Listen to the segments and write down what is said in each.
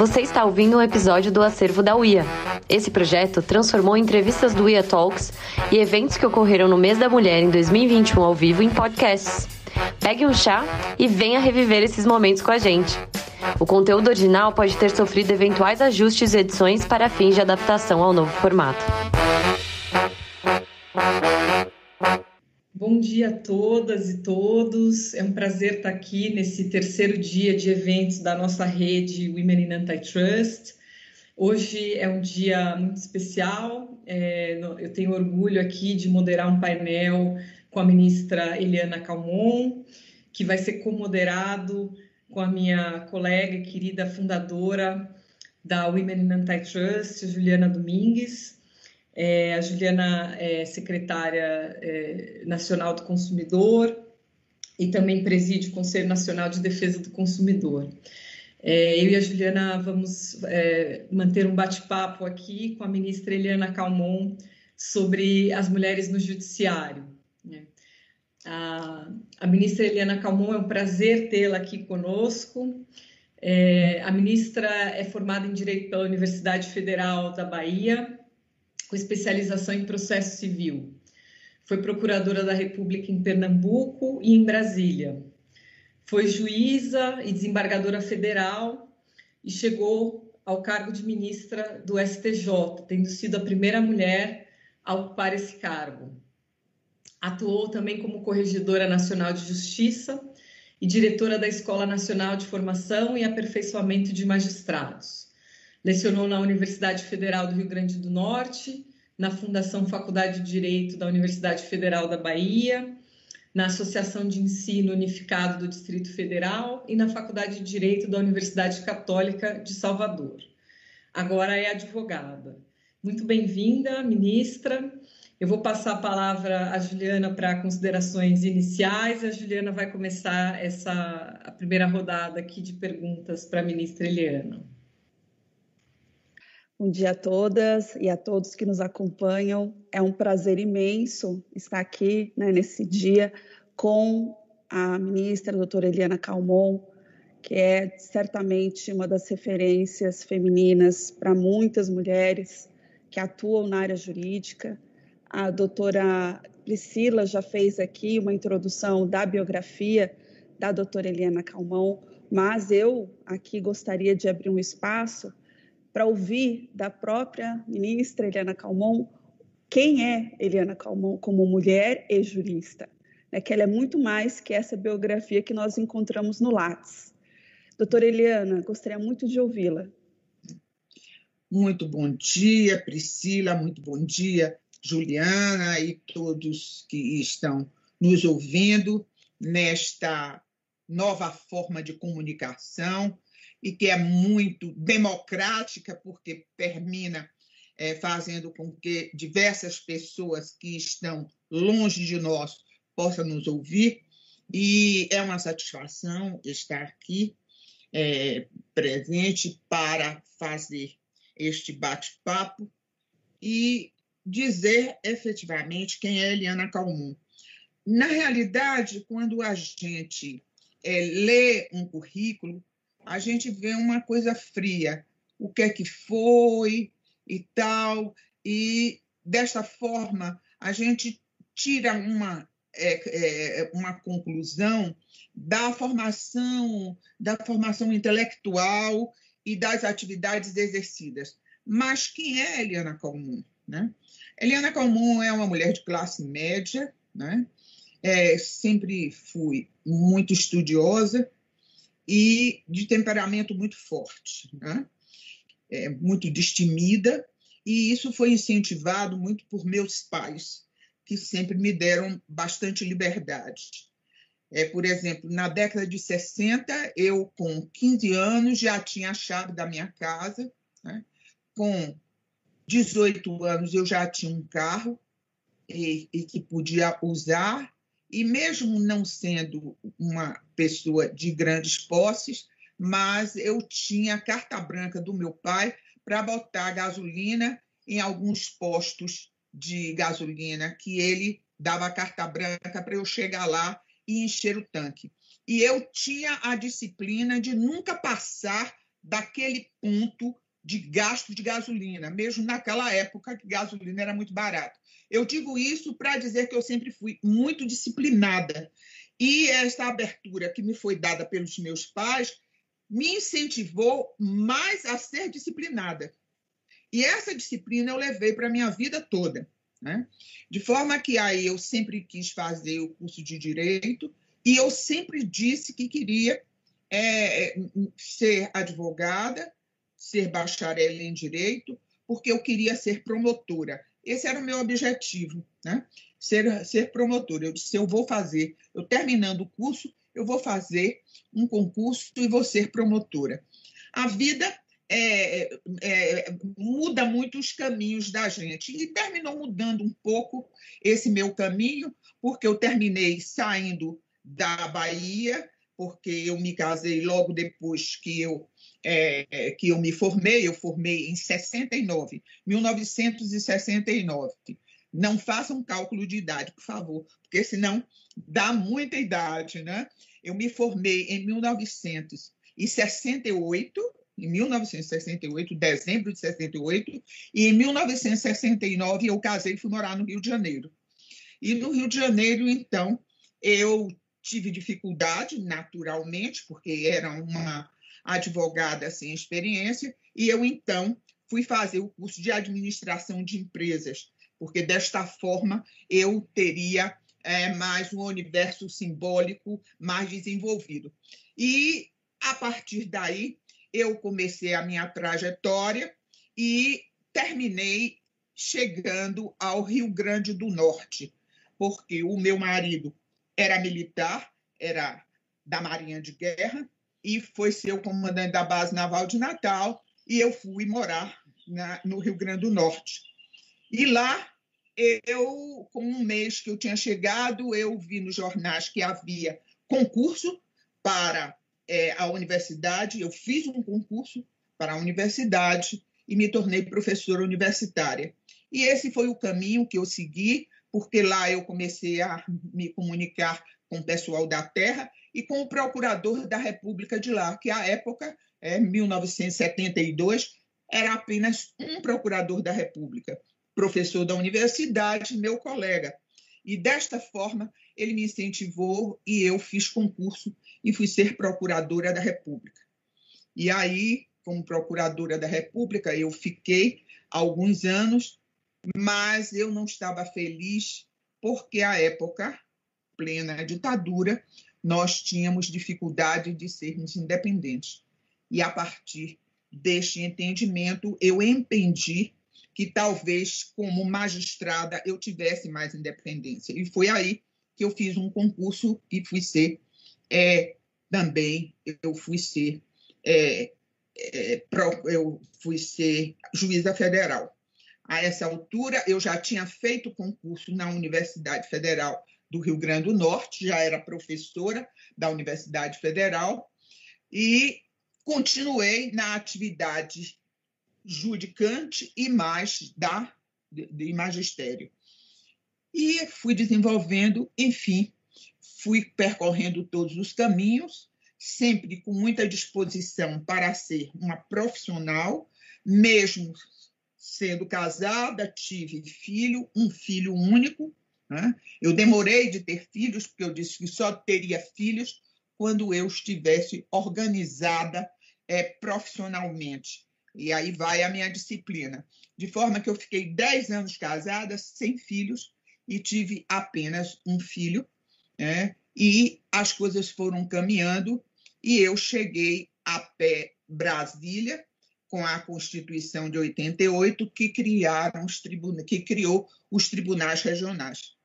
Você está ouvindo um episódio do acervo da UIA. Esse projeto transformou entrevistas do UIA Talks e eventos que ocorreram no mês da mulher em 2021 ao vivo em podcasts. Pegue um chá e venha reviver esses momentos com a gente. O conteúdo original pode ter sofrido eventuais ajustes e edições para fins de adaptação ao novo formato. Bom dia a todas e todos. É um prazer estar aqui nesse terceiro dia de eventos da nossa rede Women in Antitrust. Hoje é um dia muito especial. É, eu tenho orgulho aqui de moderar um painel com a ministra Eliana Calmon, que vai ser comoderado com a minha colega e querida fundadora da Women in Antitrust, Juliana Domingues. É, a Juliana é secretária é, nacional do consumidor e também preside o Conselho Nacional de Defesa do Consumidor. É, eu e a Juliana vamos é, manter um bate-papo aqui com a ministra Eliana Calmon sobre as mulheres no judiciário. Né? A, a, ministra Eliana Calmon, é um prazer tê-la aqui conosco. É, a ministra é formada em Direito pela Universidade Federal da Bahia com especialização em processo civil. Foi procuradora da República em Pernambuco e em Brasília. Foi juíza e desembargadora federal e chegou ao cargo de ministra do STJ, tendo sido a primeira mulher a ocupar esse cargo. Atuou também como corregedora nacional de justiça e diretora da Escola Nacional de Formação e Aperfeiçoamento de Magistrados. Lecionou na Universidade Federal do Rio Grande do Norte, na Fundação Faculdade de Direito da Universidade Federal da Bahia, na Associação de Ensino Unificado do Distrito Federal e na Faculdade de Direito da Universidade Católica de Salvador. Agora é advogada. Muito bem-vinda, ministra. Eu vou passar a palavra à Juliana para considerações iniciais. A Juliana vai começar essa a primeira rodada aqui de perguntas para a ministra Eliana. Bom dia a todas e a todos que nos acompanham. É um prazer imenso estar aqui né, nesse dia com a ministra a doutora Eliana Calmon, que é certamente uma das referências femininas para muitas mulheres que atuam na área jurídica. A doutora Priscila já fez aqui uma introdução da biografia da doutora Eliana Calmon, mas eu aqui gostaria de abrir um espaço para ouvir da própria ministra Eliana Calmon quem é Eliana Calmon como mulher e jurista, né, que ela é muito mais que essa biografia que nós encontramos no Lattes. Doutora Eliana, gostaria muito de ouvi-la. Muito bom dia, Priscila, muito bom dia, Juliana e todos que estão nos ouvindo nesta nova forma de comunicação e que é muito democrática, porque termina é, fazendo com que diversas pessoas que estão longe de nós possam nos ouvir. E é uma satisfação estar aqui é, presente para fazer este bate-papo e dizer efetivamente quem é Eliana Calmon. Na realidade, quando a gente é, lê um currículo, a gente vê uma coisa fria, o que é que foi e tal, e desta forma a gente tira uma, é, é, uma conclusão da formação, da formação intelectual e das atividades exercidas. Mas quem é Eliana Calmon? Né? Eliana Calmon é uma mulher de classe média, né? É, sempre fui muito estudiosa, e de temperamento muito forte, né? é, muito destemida, e isso foi incentivado muito por meus pais, que sempre me deram bastante liberdade. É, por exemplo, na década de 60, eu, com 15 anos, já tinha a chave da minha casa, né? com 18 anos, eu já tinha um carro e, e que podia usar, e mesmo não sendo uma pessoa de grandes posses, mas eu tinha carta branca do meu pai para botar gasolina em alguns postos de gasolina que ele dava carta branca para eu chegar lá e encher o tanque. E eu tinha a disciplina de nunca passar daquele ponto de gasto de gasolina, mesmo naquela época que gasolina era muito barato. Eu digo isso para dizer que eu sempre fui muito disciplinada. E essa abertura que me foi dada pelos meus pais me incentivou mais a ser disciplinada. E essa disciplina eu levei para a minha vida toda. Né? De forma que aí eu sempre quis fazer o curso de Direito e eu sempre disse que queria é, ser advogada, ser bacharel em Direito, porque eu queria ser promotora. Esse era o meu objetivo, né? ser, ser promotora. Eu disse, eu vou fazer, eu terminando o curso, eu vou fazer um concurso e vou ser promotora. A vida é, é, muda muito os caminhos da gente. E terminou mudando um pouco esse meu caminho, porque eu terminei saindo da Bahia, porque eu me casei logo depois que eu, é, que eu me formei. Eu formei em 69, 1969. Não façam um cálculo de idade, por favor, porque senão dá muita idade, né? Eu me formei em 1968 em 1968, dezembro de 68, e em 1969 eu casei e fui morar no Rio de Janeiro. E no Rio de Janeiro, então, eu tive dificuldade, naturalmente, porque era uma advogada sem experiência, e eu, então, fui fazer o curso de administração de empresas, porque desta forma eu teria é, mais um universo simbólico mais desenvolvido. E, a partir daí, eu comecei a minha trajetória e terminei chegando ao Rio Grande do Norte, porque o meu marido era militar, era da Marinha de Guerra, e foi ser o comandante da base naval de Natal, e eu fui morar na, no Rio Grande do Norte. E lá, eu, com um mês que eu tinha chegado, eu vi nos jornais que havia concurso para é, a universidade, eu fiz um concurso para a universidade e me tornei professora universitária. E esse foi o caminho que eu segui, porque lá eu comecei a me comunicar com o pessoal da terra e com o procurador da República de lá, que à época, é, 1972, era apenas um procurador da República, professor da universidade, meu colega. E desta forma, ele me incentivou e eu fiz concurso e fui ser procuradora da República. E aí, como procuradora da República, eu fiquei alguns anos, mas eu não estava feliz porque à época, plena ditadura, nós tínhamos dificuldade de sermos independentes. E a partir deste entendimento, eu entendi que talvez, como magistrada, eu tivesse mais independência. E foi aí que eu fiz um concurso e fui ser é, também eu fui ser é, é, eu fui ser juíza federal. A essa altura eu já tinha feito concurso na Universidade Federal do Rio Grande do Norte, já era professora da Universidade Federal e continuei na atividade judicante e mais da de, magistério. E fui desenvolvendo, enfim, fui percorrendo todos os caminhos, sempre com muita disposição para ser uma profissional, mesmo sendo casada, tive filho, um filho único. Né? Eu demorei de ter filhos, porque eu disse que só teria filhos quando eu estivesse organizada é, profissionalmente. E aí vai a minha disciplina. De forma que eu fiquei 10 anos casada, sem filhos, e tive apenas um filho, né? e as coisas foram caminhando, e eu cheguei a pé Brasília, com a Constituição de 88, que, criaram os tribunais, que criou os tribunais regionais.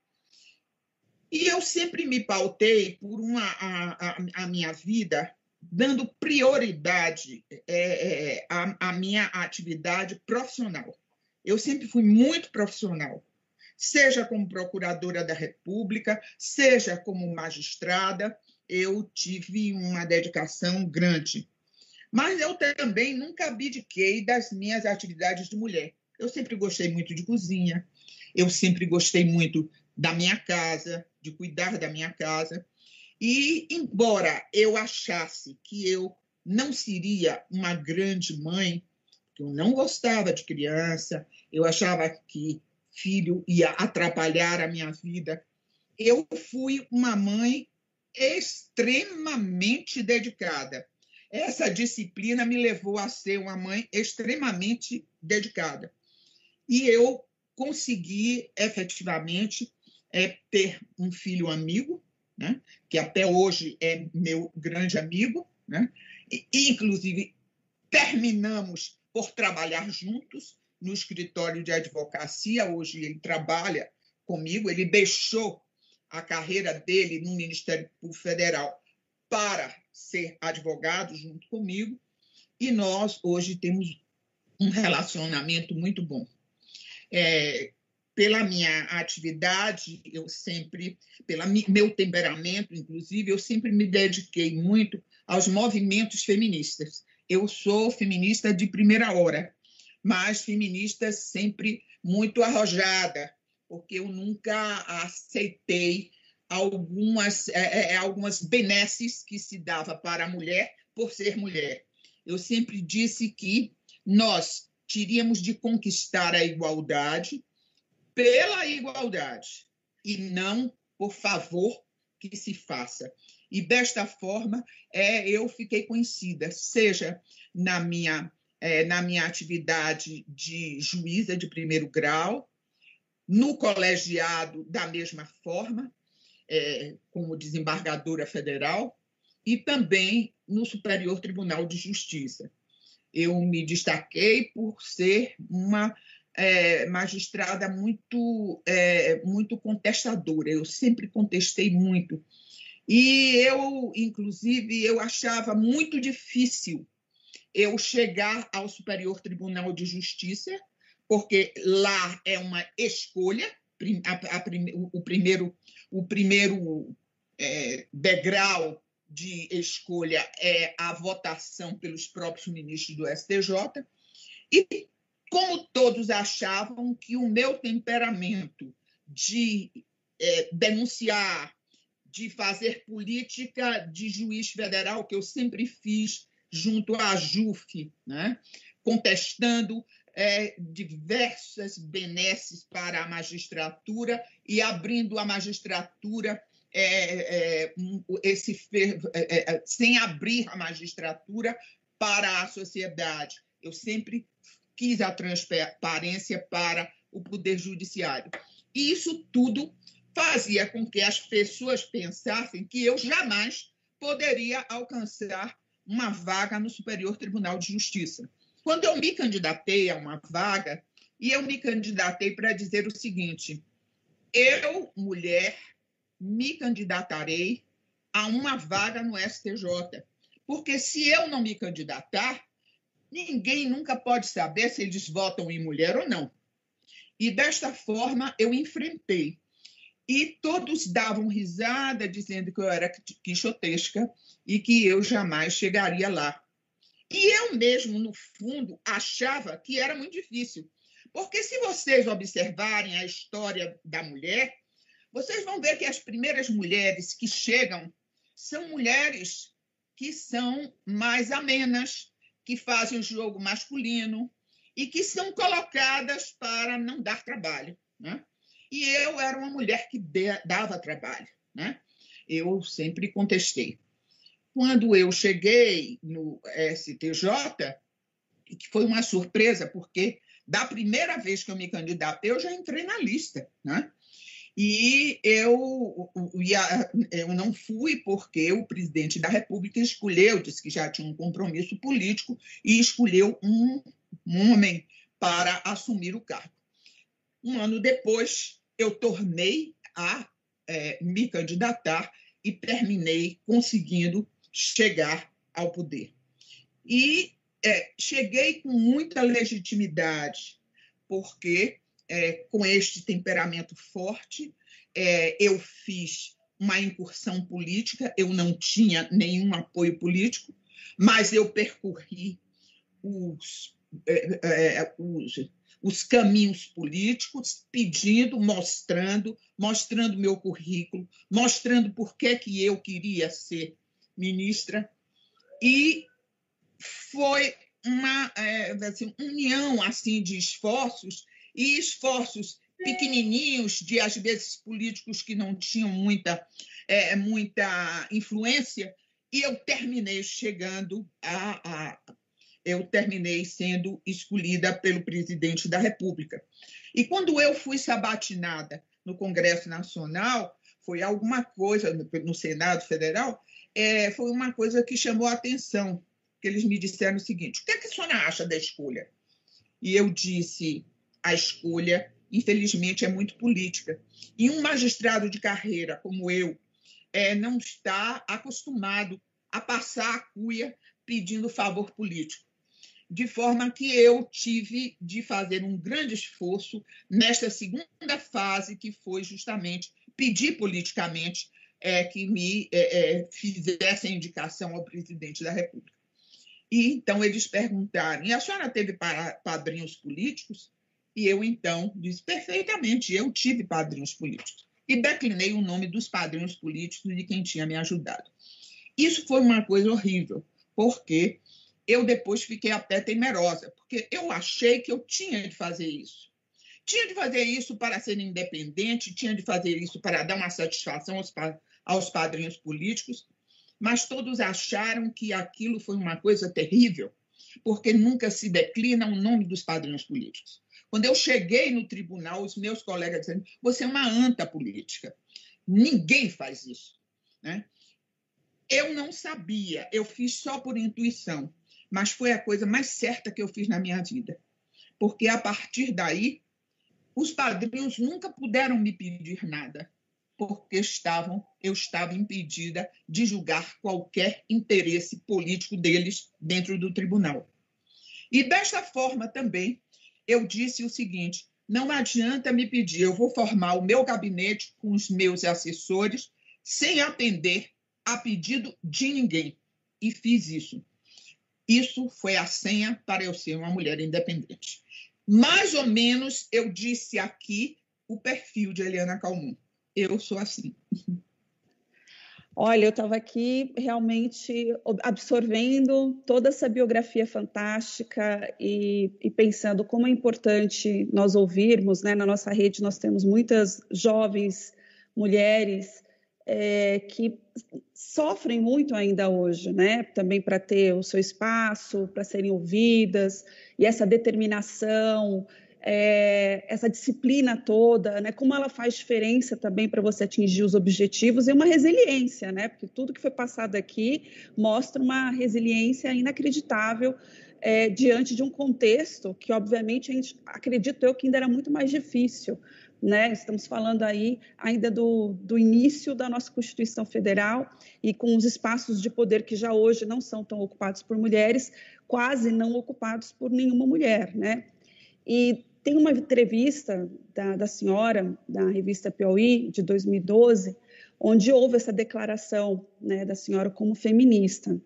E eu sempre me pautei por uma, a, a, a minha vida dando prioridade é, é, à, à minha atividade profissional. Eu sempre fui muito profissional seja como procuradora da República, seja como magistrada, eu tive uma dedicação grande. Mas eu também nunca abdiquei das minhas atividades de mulher. Eu sempre gostei muito de cozinha, eu sempre gostei muito da minha casa, de cuidar da minha casa. E, embora eu achasse que eu não seria uma grande mãe, porque eu não gostava de criança, eu achava que filho ia atrapalhar a minha vida. Eu fui uma mãe extremamente dedicada. Essa disciplina me levou a ser uma mãe extremamente dedicada. E eu consegui efetivamente é, ter um filho amigo, né? que até hoje é meu grande amigo, né? e, inclusive terminamos por trabalhar juntos no escritório de advocacia. Hoje ele trabalha comigo, ele deixou a carreira dele no Ministério Público Federal para ser advogado junto comigo, e nós hoje temos um relacionamento muito bom. É, pela minha atividade, eu sempre, pelo meu temperamento, inclusive, eu sempre me dediquei muito aos movimentos feministas. Eu sou feminista de primeira hora, mas feminista sempre muito arrojada, porque eu nunca aceitei algumas, é, é, é, algumas benesses que se dava para a mulher por ser mulher. Eu sempre disse que nós teríamos de conquistar a igualdade pela igualdade e não por favor que se faça. E desta forma, é, eu fiquei conhecida, seja na minha, é, na minha atividade de juíza de primeiro grau, no colegiado, da mesma forma, é, como desembargadora federal, e também no Superior Tribunal de Justiça. Eu me destaquei por ser uma é, magistrada muito, é, muito contestadora. Eu sempre contestei muito. E eu, inclusive, eu achava muito difícil eu chegar ao Superior Tribunal de Justiça, porque lá é uma escolha, a, a, o primeiro, o primeiro é, degrau de escolha é a votação pelos próprios ministros do STJ, e como todos achavam que o meu temperamento de é, denunciar, de fazer política de juiz federal, que eu sempre fiz junto à JUF, né? contestando é, diversas benesses para a magistratura e abrindo a magistratura é, é, esse, é, é, sem abrir a magistratura para a sociedade. Eu sempre quis a transparência para o Poder Judiciário. E isso tudo fazia com que as pessoas pensassem que eu jamais poderia alcançar uma vaga no Superior Tribunal de Justiça. Quando eu me candidatei a uma vaga, e eu me candidatei para dizer o seguinte: eu, mulher, me candidatarei a uma vaga no STJ. Porque se eu não me candidatar, ninguém nunca pode saber se eles votam em mulher ou não. E desta forma eu enfrentei. E todos davam risada, dizendo que eu era quixotesca e que eu jamais chegaria lá. E eu mesmo, no fundo, achava que era muito difícil. Porque se vocês observarem a história da mulher, vocês vão ver que as primeiras mulheres que chegam são mulheres que são mais amenas, que fazem o jogo masculino e que são colocadas para não dar trabalho. Né? E eu era uma mulher que dava trabalho. Né? Eu sempre contestei. Quando eu cheguei no STJ, que foi uma surpresa, porque da primeira vez que eu me candidatei, eu já entrei na lista. Né? E eu, eu não fui porque o presidente da República escolheu, disse que já tinha um compromisso político, e escolheu um, homem para assumir o cargo. Um ano depois, eu tornei a é, me candidatar e terminei conseguindo chegar ao poder. E é, cheguei com muita legitimidade, porque é, com este temperamento forte, é, eu fiz uma incursão política, eu não tinha nenhum apoio político, mas eu percorri os, é, é, os, os caminhos políticos, pedindo, mostrando, mostrando meu currículo, mostrando por que, que eu queria ser ministra. E foi uma é, assim, união assim de esforços e esforços pequenininhos de às vezes políticos que não tinham muita é, muita influência e eu terminei chegando a, a eu terminei sendo escolhida pelo presidente da República. E quando eu fui sabatinada no Congresso Nacional, foi alguma coisa, no Senado Federal, é, foi uma coisa que chamou a atenção, que eles me disseram o seguinte, o que, é que a senhora acha da escolha? E eu disse, a escolha, infelizmente, é muito política. E um magistrado de carreira como eu é, não está acostumado a passar a cuia pedindo favor político de forma que eu tive de fazer um grande esforço nesta segunda fase, que foi justamente pedir politicamente é, que me é, é, fizesse a indicação ao presidente da República. E então eles perguntaram: e a senhora teve padrinhos políticos? E eu então disse: perfeitamente, eu tive padrinhos políticos. E declinei o nome dos padrinhos políticos de quem tinha me ajudado. Isso foi uma coisa horrível, porque eu depois fiquei até temerosa, porque eu achei que eu tinha de fazer isso. Tinha de fazer isso para ser independente, tinha de fazer isso para dar uma satisfação aos, aos padrinhos políticos, mas todos acharam que aquilo foi uma coisa terrível, porque nunca se declina o nome dos padrinhos políticos. Quando eu cheguei no tribunal, os meus colegas disseram: você é uma anta política. Ninguém faz isso. Né? Eu não sabia, eu fiz só por intuição mas foi a coisa mais certa que eu fiz na minha vida. Porque a partir daí, os padrinhos nunca puderam me pedir nada, porque estavam, eu estava impedida de julgar qualquer interesse político deles dentro do tribunal. E desta forma também, eu disse o seguinte: não adianta me pedir, eu vou formar o meu gabinete com os meus assessores sem atender a pedido de ninguém. E fiz isso. Isso foi a senha para eu ser uma mulher independente. Mais ou menos eu disse aqui o perfil de Eliana Calmon. Eu sou assim. Olha, eu estava aqui realmente absorvendo toda essa biografia fantástica e, e, pensando como é importante nós ouvirmos, né? Na nossa rede nós temos muitas jovens mulheres é, que sofrem muito ainda hoje, né? Também para ter o seu espaço, para serem ouvidas, e essa determinação, é, essa disciplina toda, né? Como ela faz diferença também para você atingir os objetivos e uma resiliência, né? Porque tudo que foi passado aqui mostra uma resiliência inacreditável é, diante de um contexto que, obviamente, gente, acredito eu que ainda era muito mais difícil né? Estamos falando aí ainda do, do início da nossa Constituição Federal e com os espaços de poder que já hoje não são tão ocupados por mulheres, quase não ocupados por nenhuma mulher, né? E tem uma entrevista da, da senhora, da revista Piauí, de 2012, onde houve essa declaração né, da senhora como feminista.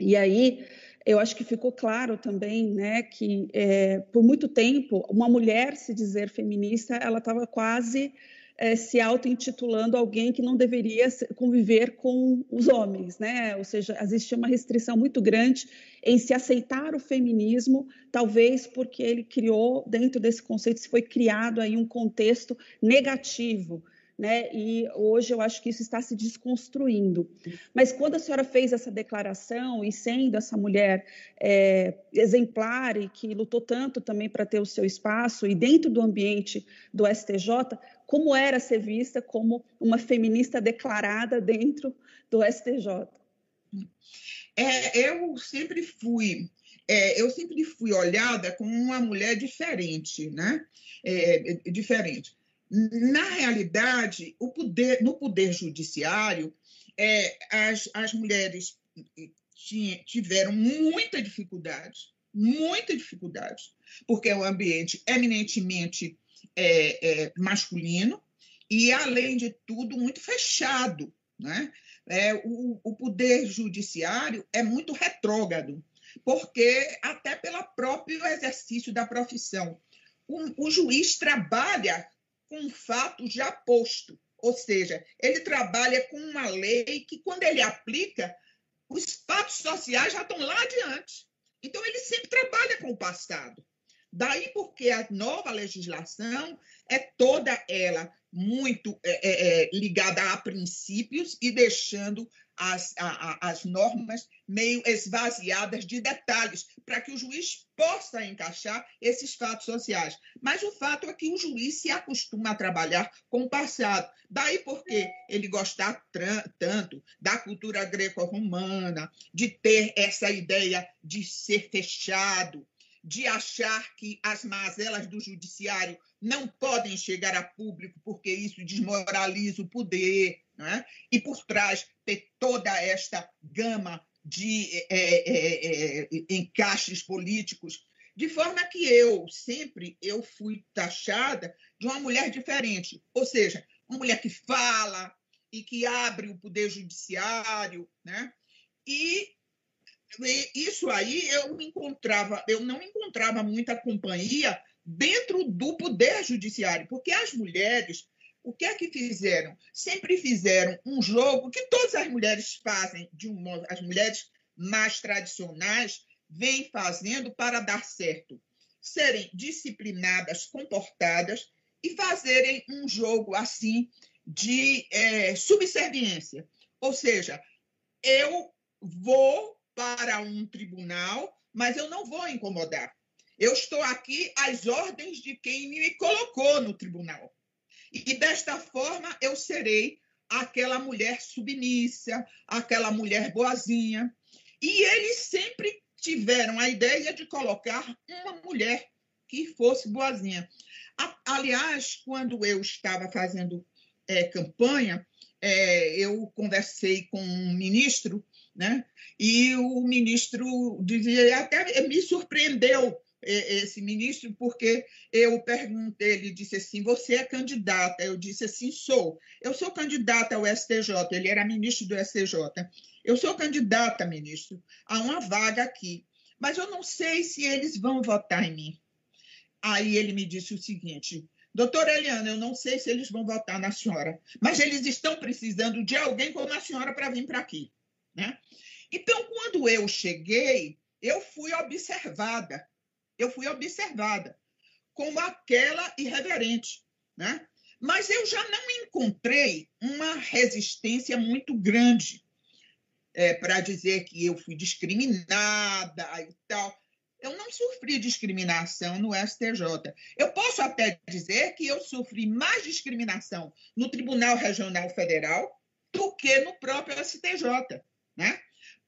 E aí eu acho que ficou claro também, né, que é, por muito tempo uma mulher se dizer feminista, ela estava quase é, se auto-intitulando alguém que não deveria conviver com os homens, né? Ou seja, existia uma restrição muito grande em se aceitar o feminismo, talvez porque ele criou dentro desse conceito, se foi criado aí um contexto negativo né? E hoje eu acho que isso está se desconstruindo. Mas quando a senhora fez essa declaração e sendo essa mulher é, exemplar e que lutou tanto também para ter o seu espaço e dentro do ambiente do STJ, como era ser vista como uma feminista declarada dentro do STJ? É, eu sempre fui é, eu sempre fui olhada como uma mulher diferente, né? É, diferente. Na realidade, o poder, no poder judiciário, é, as, as mulheres tiveram muita dificuldade, muita dificuldade, porque é um ambiente eminentemente é, é, masculino e, além de tudo, muito fechado. Né? É, o, o poder judiciário é muito retrógrado, porque até pelo próprio exercício da profissão. O, o juiz trabalha com um fato já posto. Ou seja, ele trabalha com uma lei que, quando ele aplica, os fatos sociais já estão lá adiante. Então, ele sempre trabalha com o passado. Daí porque a nova legislação é toda ela muito é, é, é ligada a princípios e deixando as, a, as normas meio esvaziadas de detalhes, para que o juiz possa encaixar esses fatos sociais. Mas o fato é que o juiz se acostuma a trabalhar com o passado. Daí porque ele gostar tanto da cultura greco-romana, de ter essa ideia de ser fechado, de achar que as mazelas do judiciário não podem chegar a público porque isso desmoraliza o poder, né? e por trás ter toda esta gama de é, é, é, encaixes políticos, de forma que eu sempre eu fui taxada de uma mulher diferente, ou seja, uma mulher que fala e que abre o poder judiciário, né? E isso aí eu encontrava, eu não encontrava muita companhia dentro do poder judiciário, porque as mulheres, o que é que fizeram? Sempre fizeram um jogo que todas as mulheres fazem, de um modo, as mulheres mais tradicionais vêm fazendo para dar certo, serem disciplinadas, comportadas e fazerem um jogo assim de é, subserviência. Ou seja, eu vou para um tribunal, mas eu não vou incomodar. Eu estou aqui às ordens de quem me colocou no tribunal. E desta forma eu serei aquela mulher submissa, aquela mulher boazinha. E eles sempre tiveram a ideia de colocar uma mulher que fosse boazinha. Aliás, quando eu estava fazendo é, campanha, é, eu conversei com um ministro né? E o ministro dizia, até me surpreendeu esse ministro, porque eu perguntei, ele disse assim: Você é candidata? Eu disse assim: Sou. Eu sou candidata ao STJ, ele era ministro do STJ. Eu sou candidata, ministro, a uma vaga aqui, mas eu não sei se eles vão votar em mim. Aí ele me disse o seguinte: Doutora Eliana, eu não sei se eles vão votar na senhora, mas eles estão precisando de alguém como a senhora para vir para aqui. Né? Então, quando eu cheguei, eu fui observada, eu fui observada como aquela irreverente, né? Mas eu já não encontrei uma resistência muito grande é, para dizer que eu fui discriminada e tal. Eu não sofri discriminação no STJ. Eu posso até dizer que eu sofri mais discriminação no Tribunal Regional Federal do que no próprio STJ né?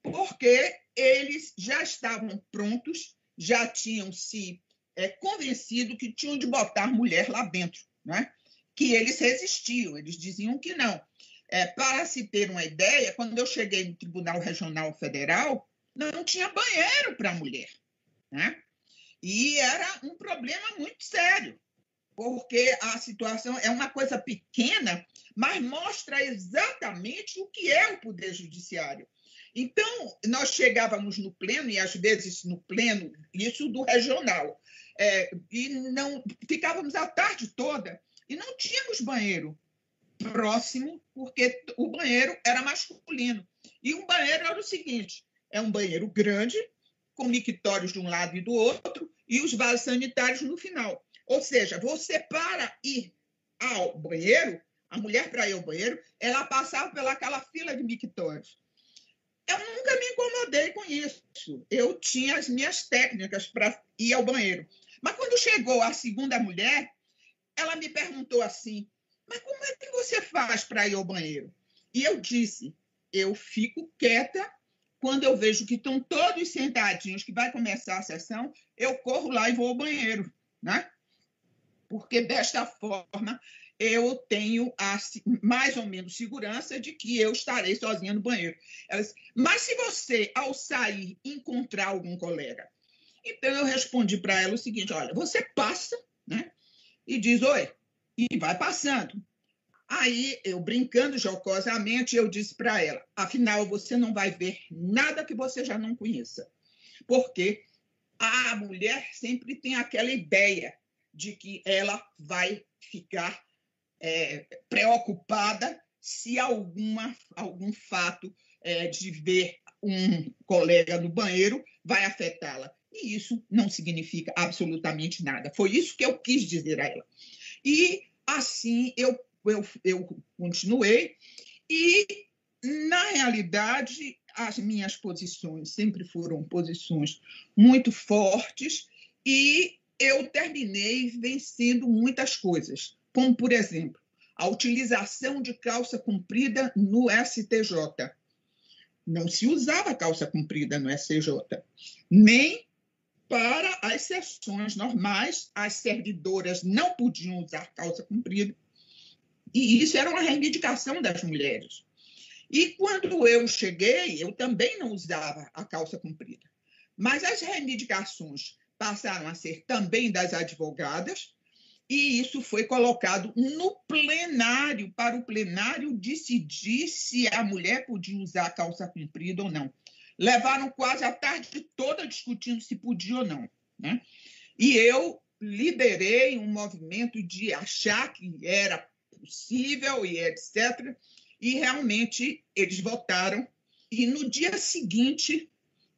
porque eles já estavam prontos, já tinham se é, convencido que tinham de botar mulher lá dentro, né? que eles resistiam, eles diziam que não. É, para se ter uma ideia, quando eu cheguei no Tribunal Regional Federal, não tinha banheiro para mulher. Né? E era um problema muito sério, porque a situação é uma coisa pequena, mas mostra exatamente o que é o Poder Judiciário. Então, nós chegávamos no pleno, e às vezes no pleno, isso do regional, é, e não ficávamos a tarde toda e não tínhamos banheiro próximo, porque o banheiro era masculino. E um banheiro era o seguinte: é um banheiro grande, com mictórios de um lado e do outro, e os vasos sanitários no final. Ou seja, você para ir ao banheiro, a mulher para ir ao banheiro, ela passava pelaquela fila de mictórios. Eu nunca me incomodei com isso. Eu tinha as minhas técnicas para ir ao banheiro. Mas quando chegou a segunda mulher, ela me perguntou assim: Mas como é que você faz para ir ao banheiro? E eu disse: Eu fico quieta. Quando eu vejo que estão todos sentadinhos, que vai começar a sessão, eu corro lá e vou ao banheiro, né? Porque desta forma eu tenho a, mais ou menos segurança de que eu estarei sozinha no banheiro. Mas se você, ao sair, encontrar algum colega? Então eu respondi para ela o seguinte: olha, você passa, né? E diz oi, e vai passando. Aí eu, brincando jocosamente, eu disse para ela: afinal, você não vai ver nada que você já não conheça. Porque a mulher sempre tem aquela ideia de que ela vai ficar é, preocupada se alguma, algum fato é, de ver um colega no banheiro vai afetá-la. E isso não significa absolutamente nada. Foi isso que eu quis dizer a ela. E assim eu, eu, eu continuei, e na realidade as minhas posições sempre foram posições muito fortes e eu terminei vencendo muitas coisas, como, por exemplo, a utilização de calça comprida no STJ. Não se usava calça comprida no STJ, nem para as sessões normais, as servidoras não podiam usar calça comprida. E isso era uma reivindicação das mulheres. E quando eu cheguei, eu também não usava a calça comprida. Mas as reivindicações passaram a ser também das advogadas, e isso foi colocado no plenário, para o plenário decidir se a mulher podia usar calça comprida ou não. Levaram quase a tarde toda discutindo se podia ou não. Né? E eu liderei um movimento de achar que era possível e etc. E realmente eles votaram. E no dia seguinte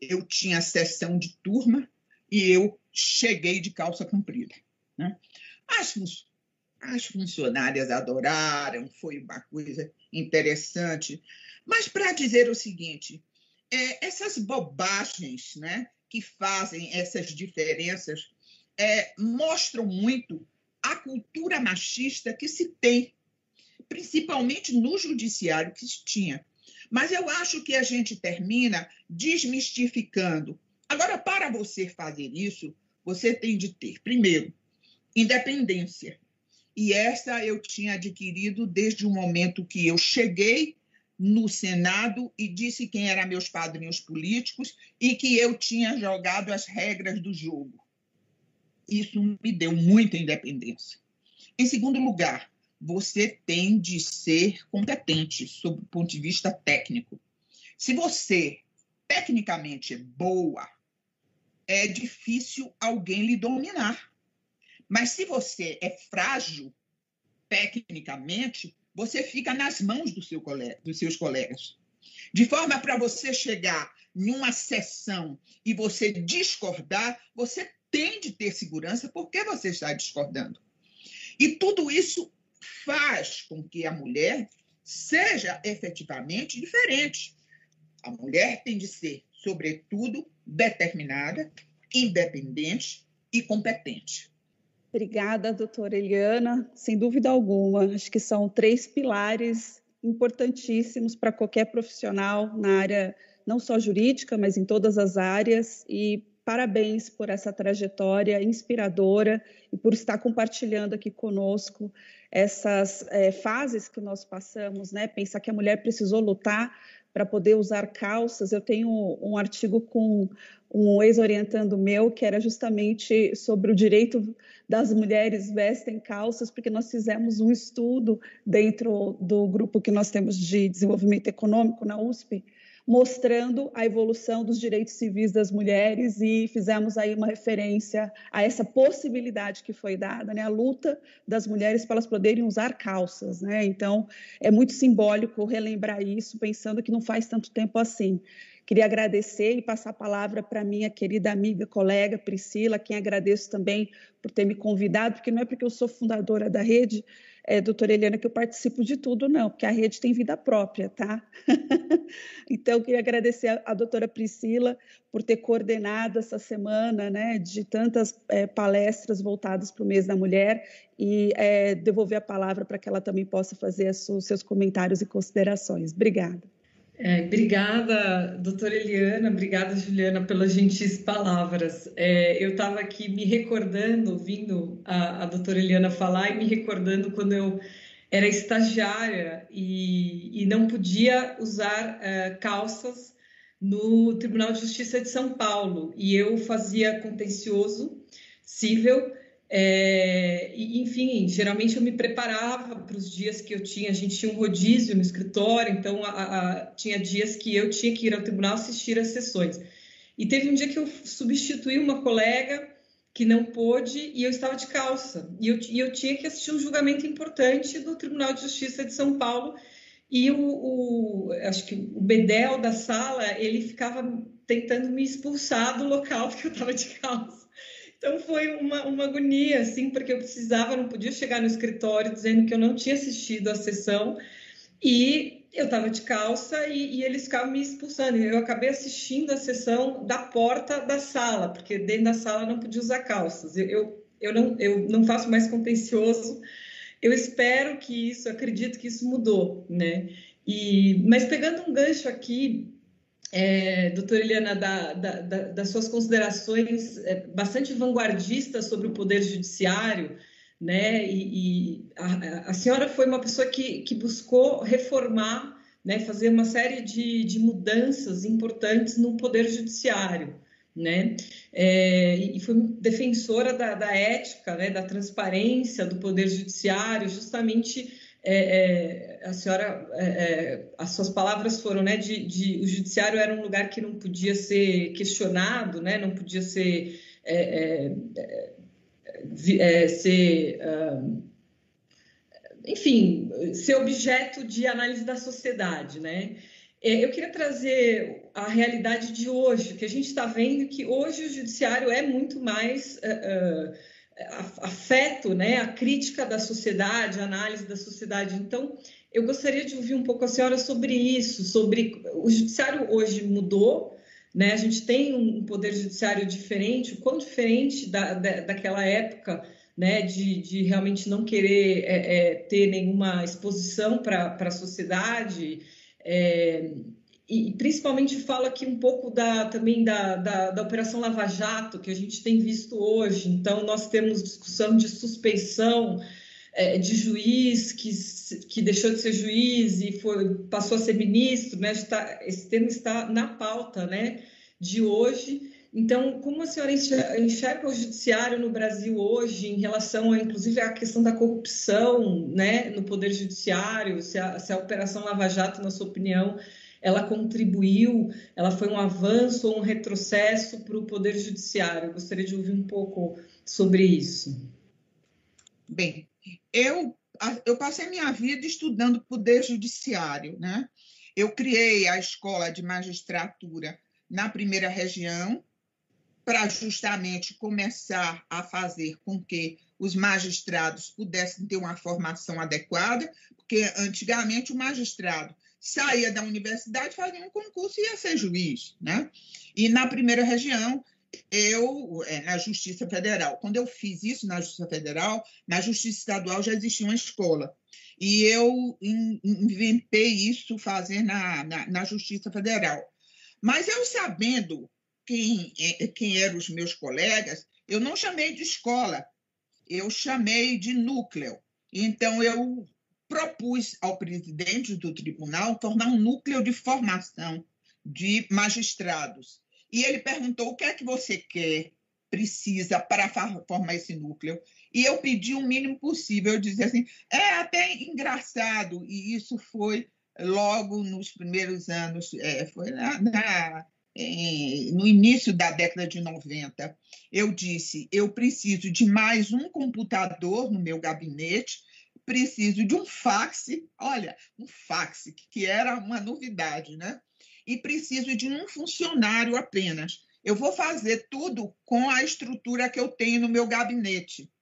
eu tinha sessão de turma e eu cheguei de calça comprida. Né? As, as funcionárias adoraram, foi uma coisa interessante. Mas para dizer o seguinte, é, essas bobagens né, que fazem essas diferenças é, mostram muito a cultura machista que se tem, principalmente no judiciário que se tinha. Mas eu acho que a gente termina desmistificando. Agora, para você fazer isso, você tem de ter, primeiro, independência. E essa eu tinha adquirido desde o momento que eu cheguei no Senado e disse quem eram meus padrinhos políticos e que eu tinha jogado as regras do jogo. Isso me deu muita independência. Em segundo lugar, você tem de ser competente sob o ponto de vista técnico. Se você tecnicamente é boa, é difícil alguém lhe dominar. Mas se você é frágil tecnicamente, você fica nas mãos do seu colega, dos seus colegas. De forma para você chegar em uma sessão e você discordar, você tem de ter segurança porque você está discordando. E tudo isso faz com que a mulher seja efetivamente diferente. A mulher tem de ser, sobretudo, determinada, independente e competente. Obrigada, doutora Eliana. Sem dúvida alguma, acho que são três pilares importantíssimos para qualquer profissional na área não só jurídica, mas em todas as áreas. E parabéns por essa trajetória inspiradora e por estar compartilhando aqui conosco essas é, fases que nós passamos, né? Pensar que a mulher precisou lutar para poder usar calças. Eu tenho um artigo com um ex-orientando meu que era justamente sobre o direito das mulheres vestem calças, porque nós fizemos um estudo dentro do grupo que nós temos de desenvolvimento econômico na USP, mostrando a evolução dos direitos civis das mulheres e fizemos aí uma referência a essa possibilidade que foi dada, né, a luta das mulheres para elas poderem usar calças, né? Então, é muito simbólico relembrar isso, pensando que não faz tanto tempo assim. Queria agradecer e passar a palavra para minha querida amiga, colega Priscila, quem agradeço também por ter me convidado, porque não é porque eu sou fundadora da rede, é, doutora Eliana, que eu participo de tudo, não, porque a rede tem vida própria, tá? então, queria agradecer a, doutora Priscila por ter coordenado essa semana, né, de tantas é, palestras voltadas para o mês da mulher e é, devolver a palavra para que ela também possa fazer os seus comentários e considerações. Obrigada. É, obrigada, doutora Eliana, obrigada, Juliana, pelas gentis palavras. É, eu estava aqui me recordando, ouvindo a, a doutora Eliana falar e me recordando quando eu era estagiária e, e não podia usar uh, calças no Tribunal de Justiça de São Paulo. E eu fazia contencioso cível é, e, enfim, geralmente eu me preparava para os dias que eu tinha, a gente tinha um rodízio no escritório, então a, a, tinha dias que eu tinha que ir ao tribunal assistir às sessões. E teve um dia que eu substituí uma colega que não pôde e eu estava de calça. E eu, e eu tinha que assistir um julgamento importante do Tribunal de Justiça de São Paulo. e o, o, acho que o bedel da sala ele ficava tentando me expulsar do local porque eu estava de calça. Então foi uma, uma agonia, assim, porque eu precisava, não podia chegar no escritório dizendo que eu não tinha assistido a sessão e eu estava de calça e, e, eles ficavam me expulsando. Eu acabei assistindo a sessão da porta da sala, porque dentro da sala não podia usar calças. Eu, eu, eu, não, eu não faço mais contencioso eu espero que isso, acredito que isso mudou, né? E, mas pegando um gancho aqui, é, doutora Eliana, da, da, da, das suas considerações é, bastante vanguardistas sobre o Poder Judiciário, né? E, e a, a, senhora foi uma pessoa que, que buscou reformar, né? fazer uma série de, de mudanças importantes no Poder Judiciário né? É, e foi defensora da, da ética, né? da transparência do poder judiciário, justamente é, é, a senhora, é, é, as suas palavras foram, né, de, de, o judiciário era um lugar que não podia ser questionado, né, não podia ser, é, ser uh, enfim, ser objeto de análise da sociedade, né? Eu queria trazer a realidade de hoje, que a gente está vendo que hoje o judiciário é muito mais uh, afeto, né, a crítica da sociedade, a análise da sociedade. Então, eu gostaria de ouvir um pouco a senhora sobre isso, sobre o judiciário hoje mudou, né? A gente tem um poder judiciário diferente, o quão diferente da, da, daquela época, né, de, de realmente não querer é, é, ter nenhuma exposição para a sociedade. É, e principalmente fala aqui um pouco da, também da, da, da, Operação Lava Jato, que a gente tem visto hoje. Então, nós temos discussão de suspeição é, de juiz que, que deixou de ser juiz e foi, passou a ser ministro. Né? Está, esse tema está na pauta né, de hoje. Então, como a senhora enxerga o judiciário no Brasil hoje em relação, a, inclusive, à questão da corrupção né, no Poder Judiciário? Se a, se a Operação Lava Jato, na sua opinião, ela contribuiu, ela foi um avanço ou um retrocesso para o Poder Judiciário? Eu gostaria de ouvir um pouco sobre isso. Bem, eu, eu passei minha vida estudando Poder Judiciário, né? Eu criei a Escola de Magistratura na primeira região, para justamente começar a fazer com que os magistrados pudessem ter uma formação adequada, porque antigamente o magistrado saía da universidade, fazia um concurso e ia ser juiz, né? E na primeira região, eu, é, na Justiça Federal, quando eu fiz isso na Justiça Federal, na Justiça Estadual já existia uma escola. E eu inventei isso fazer na, na, na Justiça Federal. Mas eu sabendo quem, é, quem eram os meus colegas, eu não chamei de escola, eu chamei de núcleo. Então, eu propus ao presidente do tribunal tornar um núcleo de formação de magistrados. E ele perguntou: o que é que você quer, precisa para formar esse núcleo? E eu pedi o mínimo possível. Eu dizia assim: é até engraçado, e isso foi logo nos primeiros anos, é, foi na, na no início da década de 90, eu disse: eu preciso de mais um computador no meu gabinete, preciso de um fax, olha, um fax, que era uma novidade, né? E preciso de um funcionário apenas. Eu vou fazer tudo com a estrutura que eu tenho no meu gabinete.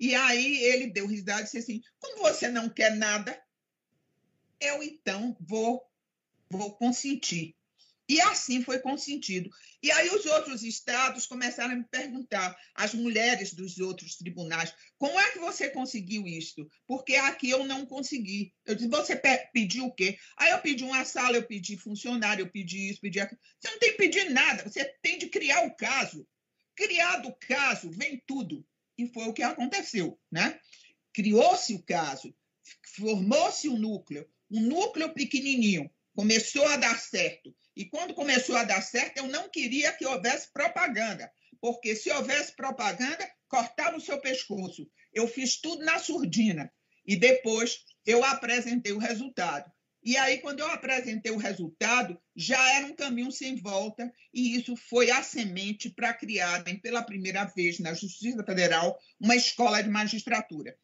E aí ele deu risada e disse assim: como você não quer nada, eu então vou, vou consentir. E assim foi consentido. E aí os outros estados começaram a me perguntar, as mulheres dos outros tribunais, como é que você conseguiu isso? Porque aqui eu não consegui. Eu disse, você pediu o quê? Aí eu pedi uma sala, eu pedi funcionário, eu pedi isso, pedi aquilo. Você não tem que pedir nada, você tem de criar o caso. Criado o caso, vem tudo. E foi o que aconteceu. Né? Criou-se o caso, formou-se o um núcleo, um núcleo pequenininho, começou a dar certo e quando começou a dar certo, eu não queria que houvesse propaganda, porque se houvesse propaganda, cortava o seu pescoço. Eu fiz tudo na surdina. E depois eu apresentei o resultado. E aí, quando eu apresentei o resultado, já era um caminho sem volta, e isso foi a semente para criarem pela primeira vez na Justiça Federal uma escola de magistratura.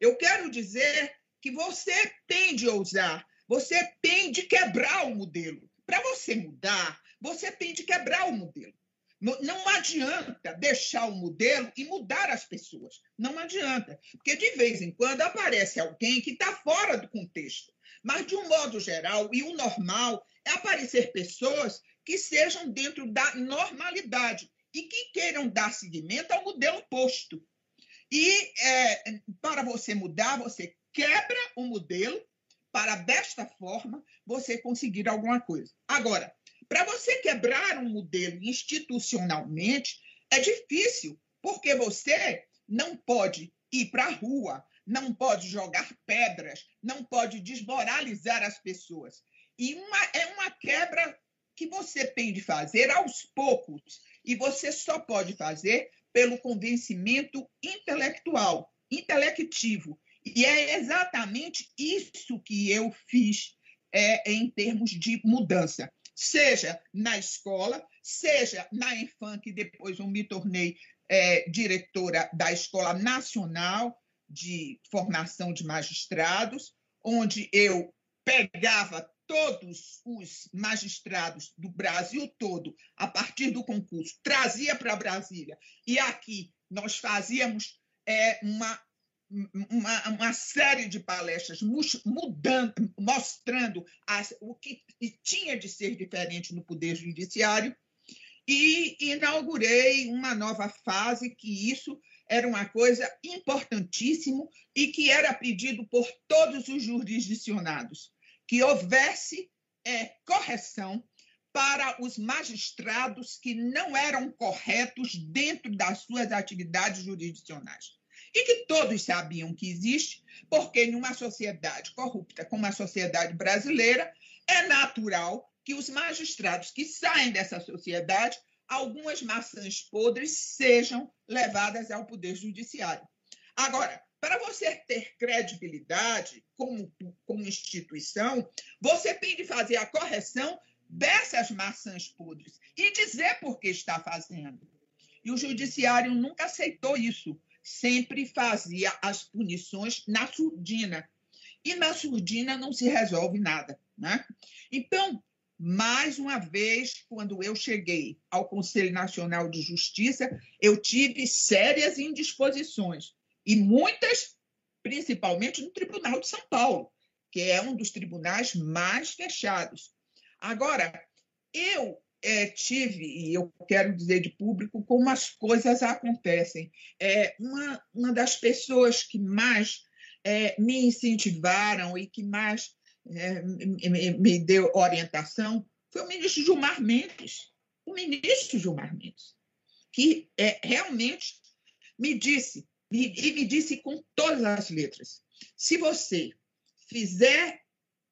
Eu quero dizer que você tem de ousar você tem de quebrar o modelo. Para você mudar, você tem de quebrar o modelo. Não adianta deixar o modelo e mudar as pessoas. Não adianta. Porque de vez em quando aparece alguém que está fora do contexto. Mas, de um modo geral, e o normal é aparecer pessoas que sejam dentro da normalidade e que queiram dar seguimento ao modelo posto. E é, para você mudar, você quebra o modelo para, desta forma, você conseguir alguma coisa. Agora, para você quebrar um modelo institucionalmente, é difícil, porque você não pode ir para a rua, não pode jogar pedras, não pode desmoralizar as pessoas. E uma, é uma quebra que você tem de fazer aos poucos, e você só pode fazer pelo convencimento intelectual, intelectivo. E é exatamente isso que eu fiz é, em termos de mudança. Seja na escola, seja na Enfam, que depois eu me tornei é, diretora da Escola Nacional de Formação de Magistrados, onde eu pegava todos os magistrados do Brasil todo, a partir do concurso, trazia para Brasília, e aqui nós fazíamos é, uma uma, uma, série de palestras mudando, mostrando as, o que tinha de ser diferente no Poder Judiciário e inaugurei uma nova fase que isso era uma coisa importantíssima e que era pedido por todos os jurisdicionados, que houvesse é, correção para os magistrados que não eram corretos dentro das suas atividades jurisdicionais e que todos sabiam que existe, porque em uma sociedade corrupta como a sociedade brasileira, é natural que os magistrados que saem dessa sociedade, algumas maçãs podres sejam levadas ao poder judiciário. Agora, para você ter credibilidade como, como instituição, você tem de fazer a correção dessas maçãs podres e dizer por que está fazendo. E o judiciário nunca aceitou isso sempre fazia as punições na surdina. E na surdina não se resolve nada. Né? Então, mais uma vez, quando eu cheguei ao Conselho Nacional de Justiça, eu tive sérias indisposições, e muitas, principalmente no Tribunal de São Paulo, que é um dos tribunais mais fechados. Agora, eu é, tive, e eu quero dizer de público, como as coisas acontecem. É, uma, uma das pessoas que mais é, me incentivaram e que mais é, me, me, deu orientação foi o ministro Gilmar Mendes, o ministro Gilmar Mendes, que é, realmente me disse, e me disse com todas as letras, se você fizer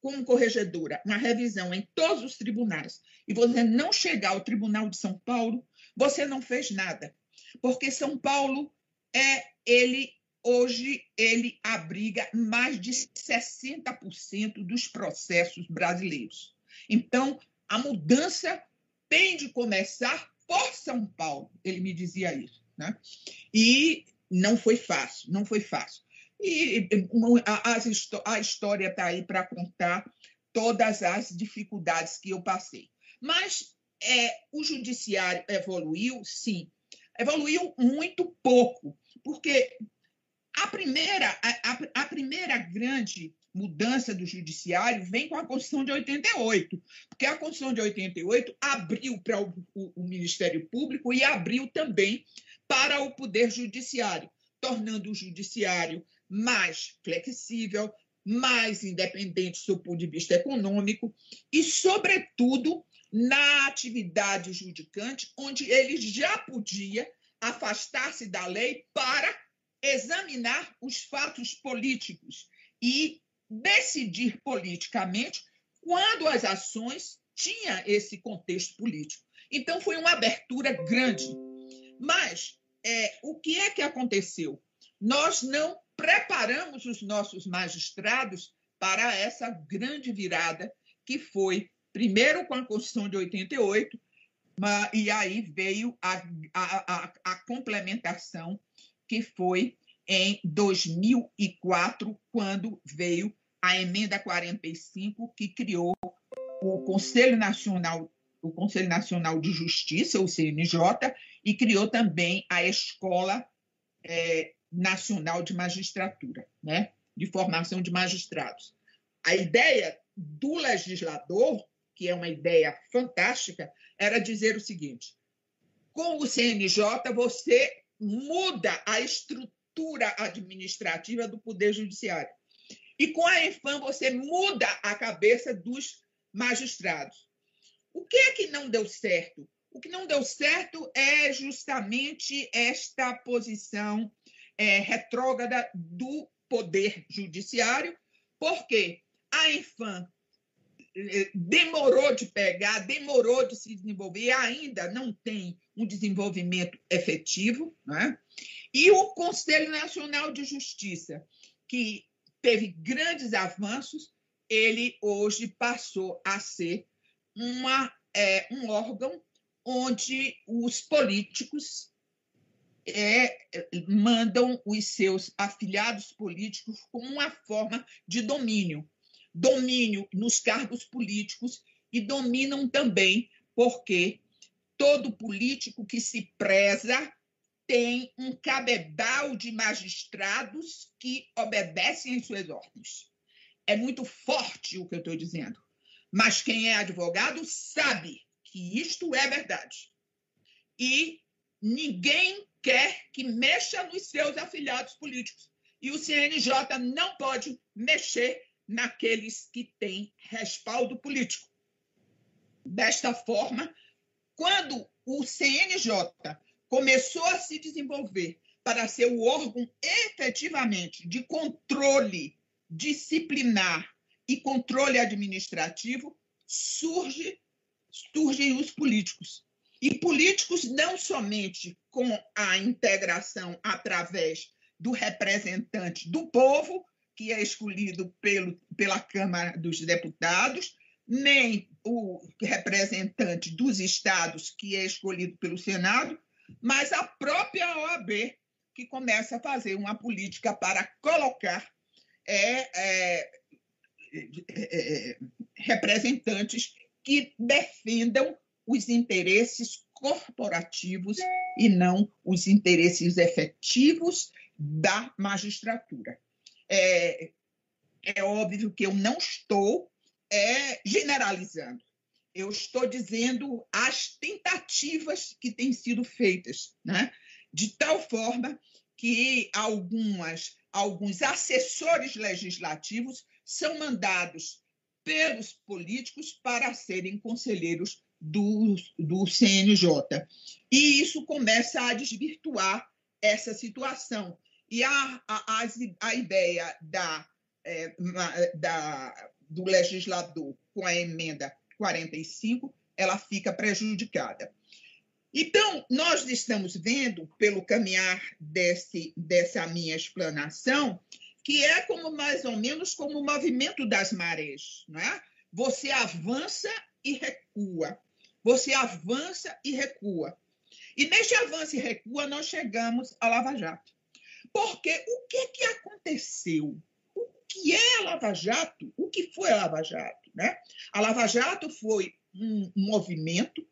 como corregedora uma revisão em todos os tribunais e você não chegar ao Tribunal de São Paulo, você não fez nada. Porque São Paulo é ele hoje ele abriga mais de 60% dos processos brasileiros. Então, a mudança tem de começar por São Paulo. Ele me dizia isso, né? E não foi fácil, não foi fácil. E a, história está aí para contar todas as dificuldades que eu passei. Mas é, o judiciário evoluiu, sim. Evoluiu muito pouco, porque a primeira, a, a primeira grande mudança do judiciário vem com a Constituição de 88, porque a Constituição de 88 abriu para o, o, o Ministério Público e abriu também para o Poder Judiciário, tornando o Judiciário mais flexível, mais independente do ponto de vista econômico e, sobretudo, na atividade judicante, onde ele já podia afastar-se da lei para examinar os fatos políticos e decidir politicamente quando as ações tinham esse contexto político. Então, foi uma abertura grande. Mas é, o que é que aconteceu? Nós não preparamos os nossos magistrados para essa grande virada que foi, primeiro com a Constituição de 88, e aí veio a, a, a, a complementação, que foi em 2004, quando veio a emenda 45 que criou o Conselho Nacional o Conselho Nacional de Justiça, o CNJ, e criou também a Escola é, Nacional de Magistratura, né? de formação de magistrados. A ideia do legislador, que é uma ideia fantástica, era dizer o seguinte: com o CNJ você muda a estrutura administrativa do Poder Judiciário. E com a EFAM você muda a cabeça dos magistrados. O que é que não deu certo? O que não deu certo é justamente esta posição é, retrógrada do poder judiciário, porque a Infam é, demorou de pegar, demorou de se desenvolver, ainda não tem um desenvolvimento efetivo, né? e o Conselho Nacional de Justiça, que teve grandes avanços, ele hoje passou a ser uma, é, um órgão onde os políticos é, mandam os seus afiliados políticos como uma forma de domínio. Domínio nos cargos políticos e dominam também porque todo político que se preza tem um cabedal de magistrados que obedecem às suas ordens. É muito forte o que eu estou dizendo. Mas quem é advogado sabe que isto é verdade. E ninguém quer que mexa nos seus afiliados políticos. E o CNJ não pode mexer naqueles que têm respaldo político. Desta forma, quando o CNJ começou a se desenvolver para ser o órgão efetivamente de controle disciplinar e controle administrativo, surge, surgem os políticos. E políticos não somente com a integração através do representante do povo, que é escolhido pelo, pela Câmara dos Deputados, nem o representante dos estados, que é escolhido pelo Senado, mas a própria OAB, que começa a fazer uma política para colocar é, é, é, é, representantes que defendam os interesses corporativos e não os interesses efetivos da magistratura. É, é óbvio que eu não estou é, generalizando, eu estou dizendo as tentativas que têm sido feitas, né? de tal forma que algumas, alguns assessores legislativos são mandados pelos políticos para serem conselheiros do, do CNJ. E isso começa a desvirtuar essa situação. E a, a, a, ideia da, é, da, do legislador com a emenda 45, ela fica prejudicada. Então, nós estamos vendo, pelo caminhar desse, dessa minha explanação, que é como mais ou menos como o movimento das marés, não é? Você avança e recua. Você avança e recua. E neste avanço e recua nós chegamos a Lava Jato. Porque o que que aconteceu? O que é a Lava Jato? O que foi a Lava Jato, né? A Lava Jato foi um movimento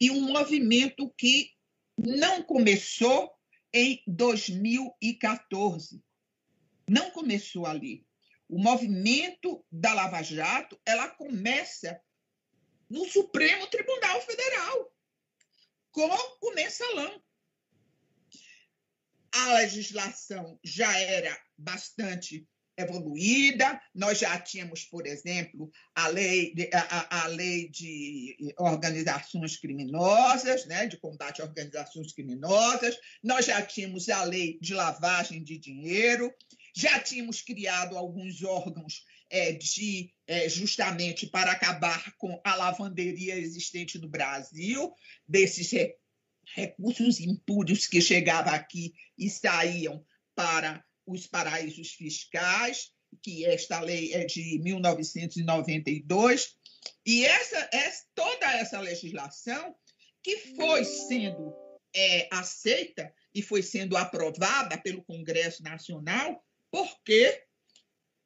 e um movimento que não começou em 2014 não começou ali. O movimento da Lava Jato, ela começa no Supremo Tribunal Federal, com o mensalão. A legislação já era bastante evoluída. Nós já tínhamos, por exemplo, a lei de, a, a lei de organizações criminosas, né, de combate a organizações criminosas. Nós já tínhamos a lei de lavagem de dinheiro. Já tínhamos criado alguns órgãos é, de é, justamente para acabar com a lavanderia existente no Brasil, desses re, recursos impúdios que chegavam aqui e saíam para os paraísos fiscais, que esta lei é de 1992, e essa, essa toda essa legislação que foi sendo é, aceita e foi sendo aprovada pelo Congresso Nacional por quê?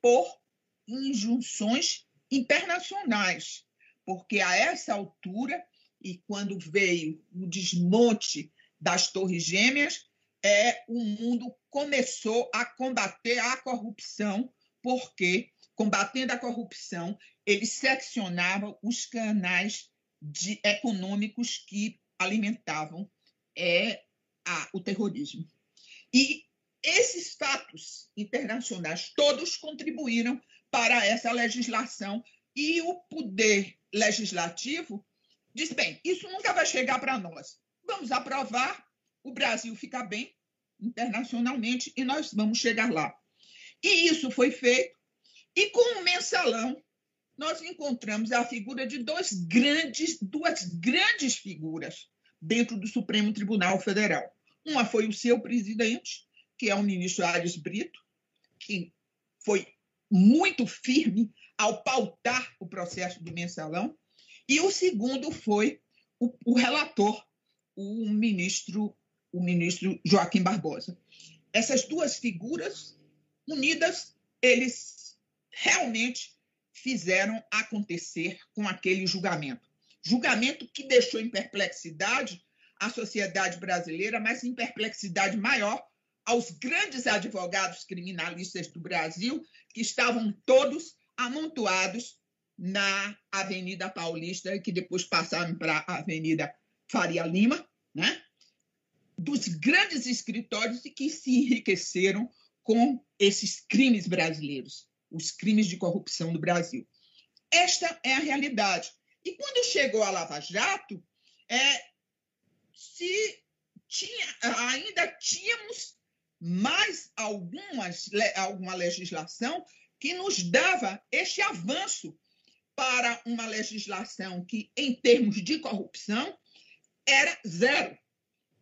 Por injunções internacionais, porque a essa altura, e quando veio o desmonte das Torres Gêmeas, é, o mundo começou a combater a corrupção, porque, combatendo a corrupção, ele seccionava os canais de, econômicos que alimentavam é, a, o terrorismo. E esses fatos internacionais todos contribuíram para essa legislação e o poder legislativo diz: bem, isso nunca vai chegar para nós. Vamos aprovar, o Brasil fica bem internacionalmente e nós vamos chegar lá. E isso foi feito. E com o mensalão, nós encontramos a figura de dois grandes, duas grandes figuras dentro do Supremo Tribunal Federal. Uma foi o seu presidente, que é o ministro Ares Brito, que foi muito firme ao pautar o processo do mensalão, e o segundo foi o, o relator, o ministro, o ministro Joaquim Barbosa. Essas duas figuras unidas, eles realmente fizeram acontecer com aquele julgamento. Julgamento que deixou em perplexidade a sociedade brasileira, mas em perplexidade maior aos grandes advogados criminalistas do Brasil, que estavam todos amontoados na Avenida Paulista, que depois passaram para a Avenida Faria Lima, né? dos grandes escritórios e que se enriqueceram com esses crimes brasileiros, os crimes de corrupção do Brasil. Esta é a realidade. E quando chegou a Lava Jato, é, se tinha, ainda tínhamos mais algumas, alguma legislação que nos dava este avanço para uma legislação que, em termos de corrupção, era zero.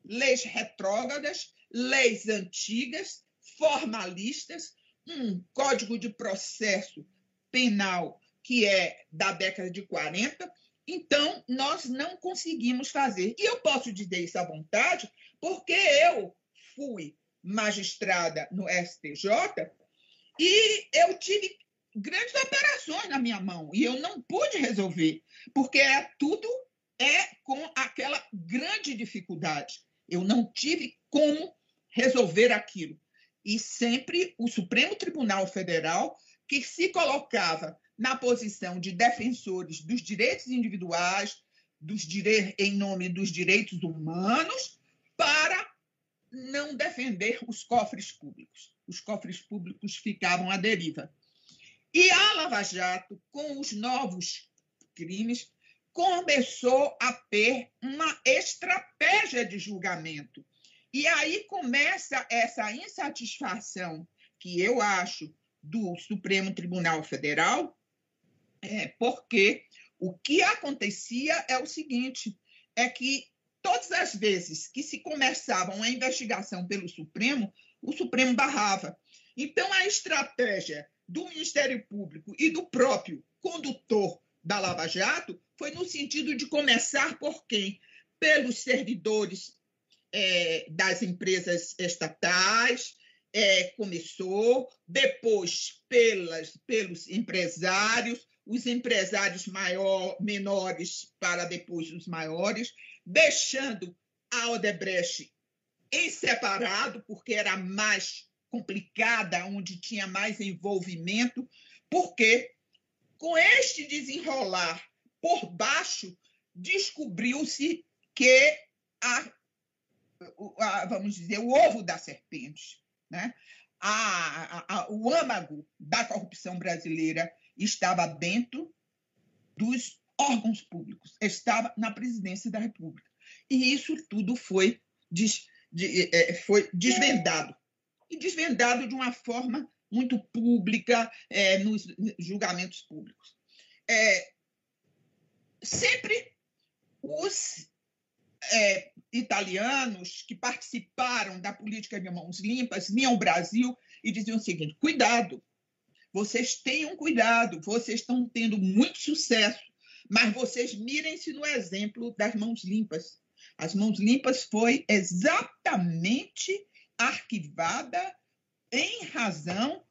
Leis retrógradas, leis antigas, formalistas, um código de processo penal que é da década de 40. Então, nós não conseguimos fazer. E eu posso dizer isso à vontade, porque eu fui magistrada no STJ e eu tive grandes operações na minha mão e eu não pude resolver, porque tudo é com aquela grande dificuldade. Eu não tive como resolver aquilo. E sempre o Supremo Tribunal Federal, que se colocava na posição de defensores dos direitos individuais, dos dire... em nome dos direitos humanos, para não defender os cofres públicos. Os cofres públicos ficavam à deriva. E a Lava Jato, com os novos crimes, começou a ter uma estratégia de julgamento. E aí começa essa insatisfação que eu acho do Supremo Tribunal Federal, é, porque o que acontecia é o seguinte: é que todas as vezes que se começava uma investigação pelo Supremo, o Supremo barrava. Então, a estratégia do Ministério Público e do próprio condutor da Lava Jato foi no sentido de começar por quem? Pelos servidores é, das empresas estatais, é, começou, depois pelas, pelos empresários, os empresários maior, menores para depois os maiores, deixando a Odebrecht em separado, porque era mais complicada, onde tinha mais envolvimento, porque com este desenrolar por baixo, descobriu-se que a, a, vamos dizer, o ovo da serpente, né? A, a, o âmago da corrupção brasileira estava dentro dos órgãos públicos, estava na presidência da República. E isso tudo foi, des, de, é, foi desvendado. E desvendado de uma forma muito pública é, nos julgamentos públicos. É, sempre os é, italianos que participaram da política de mãos limpas vinham ao Brasil e diziam o seguinte: cuidado, vocês tenham cuidado, vocês estão tendo muito sucesso mas vocês mirem-se no exemplo das mãos limpas. As mãos limpas foi exatamente arquivada em razão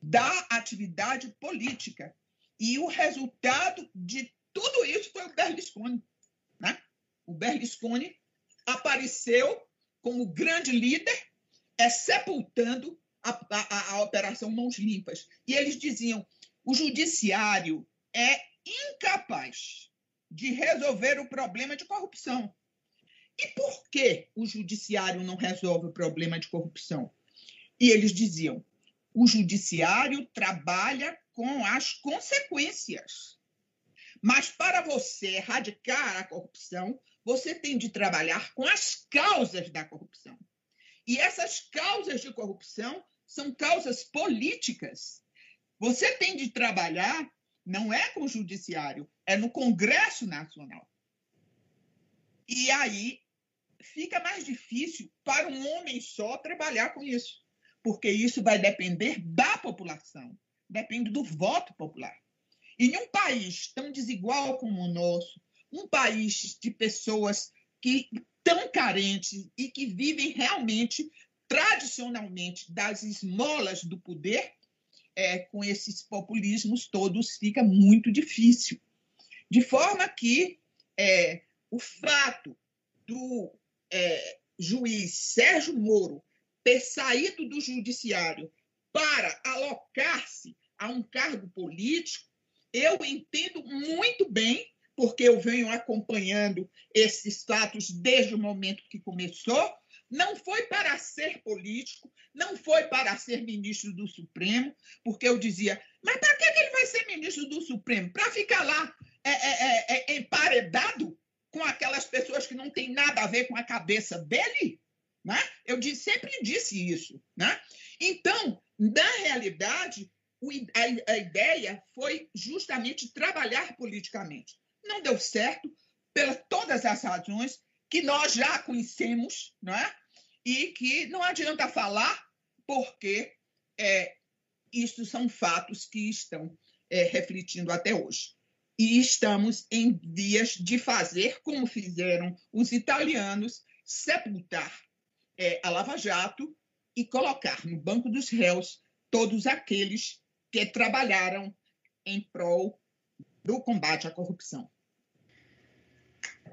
da atividade política. E o resultado de tudo isso foi o Berlusconi. Né? O Berlusconi apareceu como grande líder, é, sepultando a, a, a Operação Mãos Limpas. E eles diziam: o judiciário é incapaz de resolver o problema de corrupção. E por que o judiciário não resolve o problema de corrupção? E eles diziam: o judiciário trabalha com as consequências. Mas para você erradicar a corrupção, você tem de trabalhar com as causas da corrupção. E essas causas de corrupção são causas políticas. Você tem de trabalhar não é com o judiciário, é no Congresso Nacional. E aí fica mais difícil para um homem só trabalhar com isso, porque isso vai depender da população, depende do voto popular. E em um país tão desigual como o nosso, um país de pessoas que tão carentes e que vivem realmente tradicionalmente das esmolas do poder, é, com esses populismos todos fica muito difícil. De forma que é, o fato do é, juiz Sérgio Moro ter saído do judiciário para alocar-se a um cargo político, eu entendo muito bem, porque eu venho acompanhando esses fatos desde o momento que começou, não foi para ser político, não foi para ser ministro do Supremo, porque eu dizia, mas para que ele vai ser ministro do Supremo? Para ficar lá é, é, é, é, emparedado com aquelas pessoas que não têm nada a ver com a cabeça dele? Né? Eu disse, sempre disse isso. Né? Então, na realidade, a, ideia foi justamente trabalhar politicamente. Não deu certo, pelas todas as razões que nós já conhecemos, não é? e que não adianta falar, porque é, isso são fatos que estão é, refletindo até hoje. E estamos em vias de fazer, como fizeram os italianos, sepultar é, a Lava Jato e colocar no banco dos réus todos aqueles que trabalharam em prol do combate à corrupção.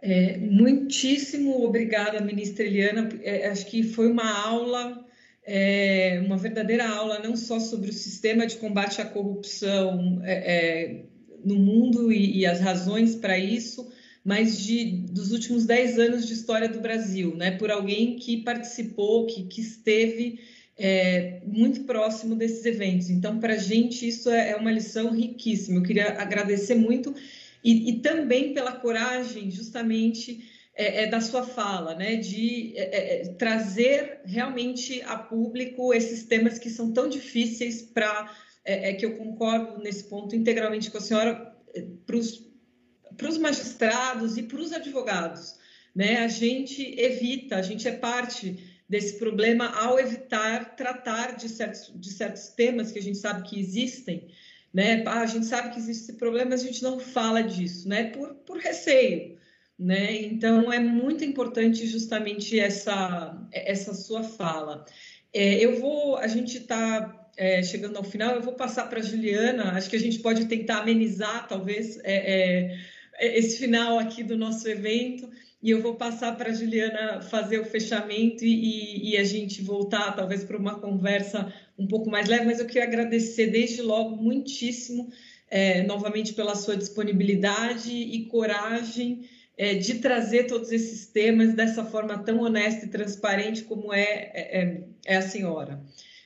É, muitíssimo obrigada, ministra Eliana. É, acho que foi uma aula, é, uma verdadeira aula, não só sobre o sistema de combate à corrupção é, é, no mundo e, e as razões para isso, mas de, dos últimos dez anos de história do Brasil, né? por alguém que participou, que, que esteve é, muito próximo desses eventos. Então, para a gente, isso é, é uma lição riquíssima. Eu queria agradecer muito e, e também pela coragem, justamente, é, é, da sua fala, né, de é, é, é trazer realmente a público esses temas que são tão difíceis para é, que eu concordo nesse ponto integralmente com a senhora para os magistrados e para os advogados, né? A gente evita, a gente é parte desse problema ao evitar tratar de certos, de certos temas que a gente sabe que existem né? Ah, a gente sabe que existe esse problema, mas a gente não fala disso, né? Por, por receio, né? Então é muito importante justamente essa essa sua fala. É, eu vou, a gente está é, chegando ao final, eu vou passar para a Juliana. Acho que a gente pode tentar amenizar, talvez, é, é esse final aqui do nosso evento e eu vou passar para a Juliana fazer o fechamento e, e, a gente voltar, talvez, para uma conversa um pouco mais leve, mas eu queria agradecer desde logo muitíssimo, é, novamente, pela sua disponibilidade e coragem é, de trazer todos esses temas dessa forma tão honesta e transparente como é, é, é, é a senhora.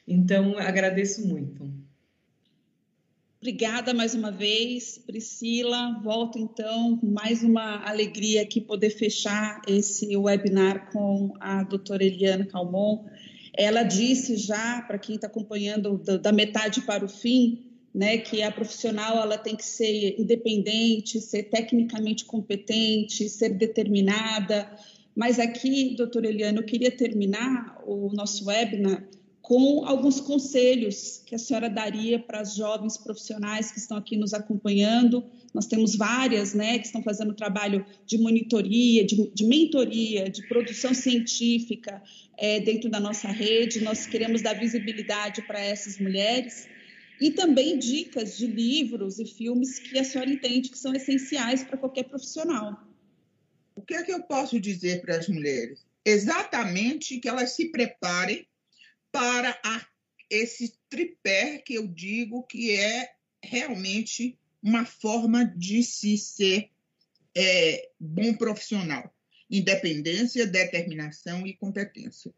Então, agradeço muito. Obrigada mais uma vez, Priscila. Volto então mais uma alegria aqui poder fechar esse webinar com a doutora Eliana Calmon. Ela disse já, para quem está acompanhando da metade para o fim, né, que a profissional ela tem que ser independente, ser tecnicamente competente, ser determinada. Mas aqui, doutora Eliana, eu queria terminar o nosso webinar com alguns conselhos que a senhora daria para as jovens profissionais que estão aqui nos acompanhando. Nós temos várias, né, que estão fazendo trabalho de monitoria, de, de mentoria, de produção científica é, dentro da nossa rede. Nós queremos dar visibilidade para essas mulheres. e também dicas de livros e filmes que a senhora entende que são essenciais para qualquer profissional. O que é que eu posso dizer para as mulheres? Exatamente que elas se preparem para a, esse tripé que eu digo que é realmente uma forma de se ser é, bom profissional: independência, determinação e competência.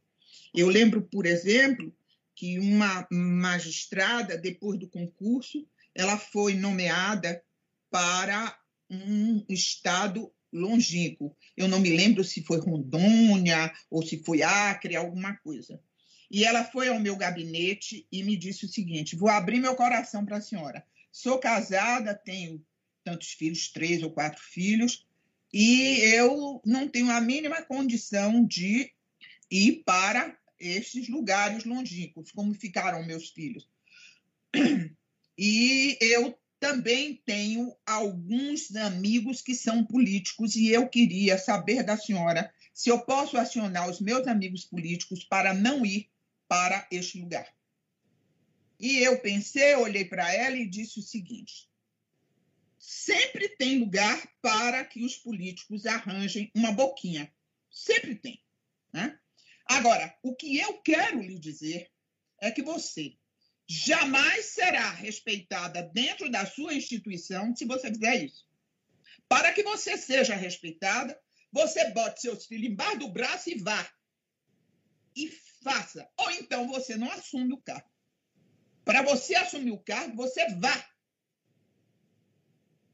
Eu lembro, por exemplo, que uma magistrada, depois do concurso, ela foi nomeada para um estado longínquo. Eu não me lembro se foi Rondônia ou se foi Acre, alguma coisa. E ela foi ao meu gabinete e me disse o seguinte: vou abrir meu coração para a senhora. Sou casada, tenho tantos filhos, três ou quatro filhos, e eu não tenho a mínima condição de ir para estes lugares longínquos, como ficaram meus filhos. E eu também tenho alguns amigos que são políticos e eu queria saber da senhora se eu posso acionar os meus amigos políticos para não ir para este lugar. E eu pensei, olhei para ela e disse o seguinte: sempre tem lugar para que os políticos arranjem uma boquinha. Sempre tem. Né? Agora, o que eu quero lhe dizer é que você jamais será respeitada dentro da sua instituição se você fizer isso. Para que você seja respeitada, você bote seus filhos embaixo do braço e vá. E faça. Ou então você não assume o cargo. Para você assumir o cargo, você vá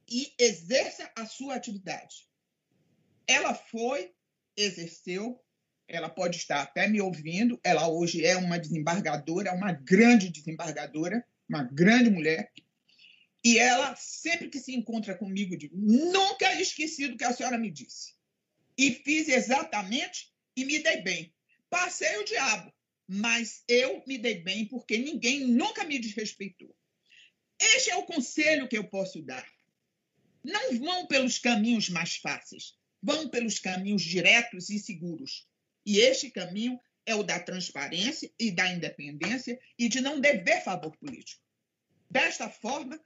e exerça a sua atividade. Ela foi, exerceu, ela pode estar até me ouvindo. Ela hoje é uma desembargadora, uma grande desembargadora, uma grande mulher. E ela, sempre que se encontra comigo, diz: nunca esqueci do que a senhora me disse. E fiz exatamente e me dei bem. Passei o diabo, mas eu me dei bem porque ninguém nunca me desrespeitou. Este é o conselho que eu posso dar. Não vão pelos caminhos mais fáceis, vão pelos caminhos diretos e seguros. E este caminho é o da transparência e da independência e de não dever favor político. Desta forma,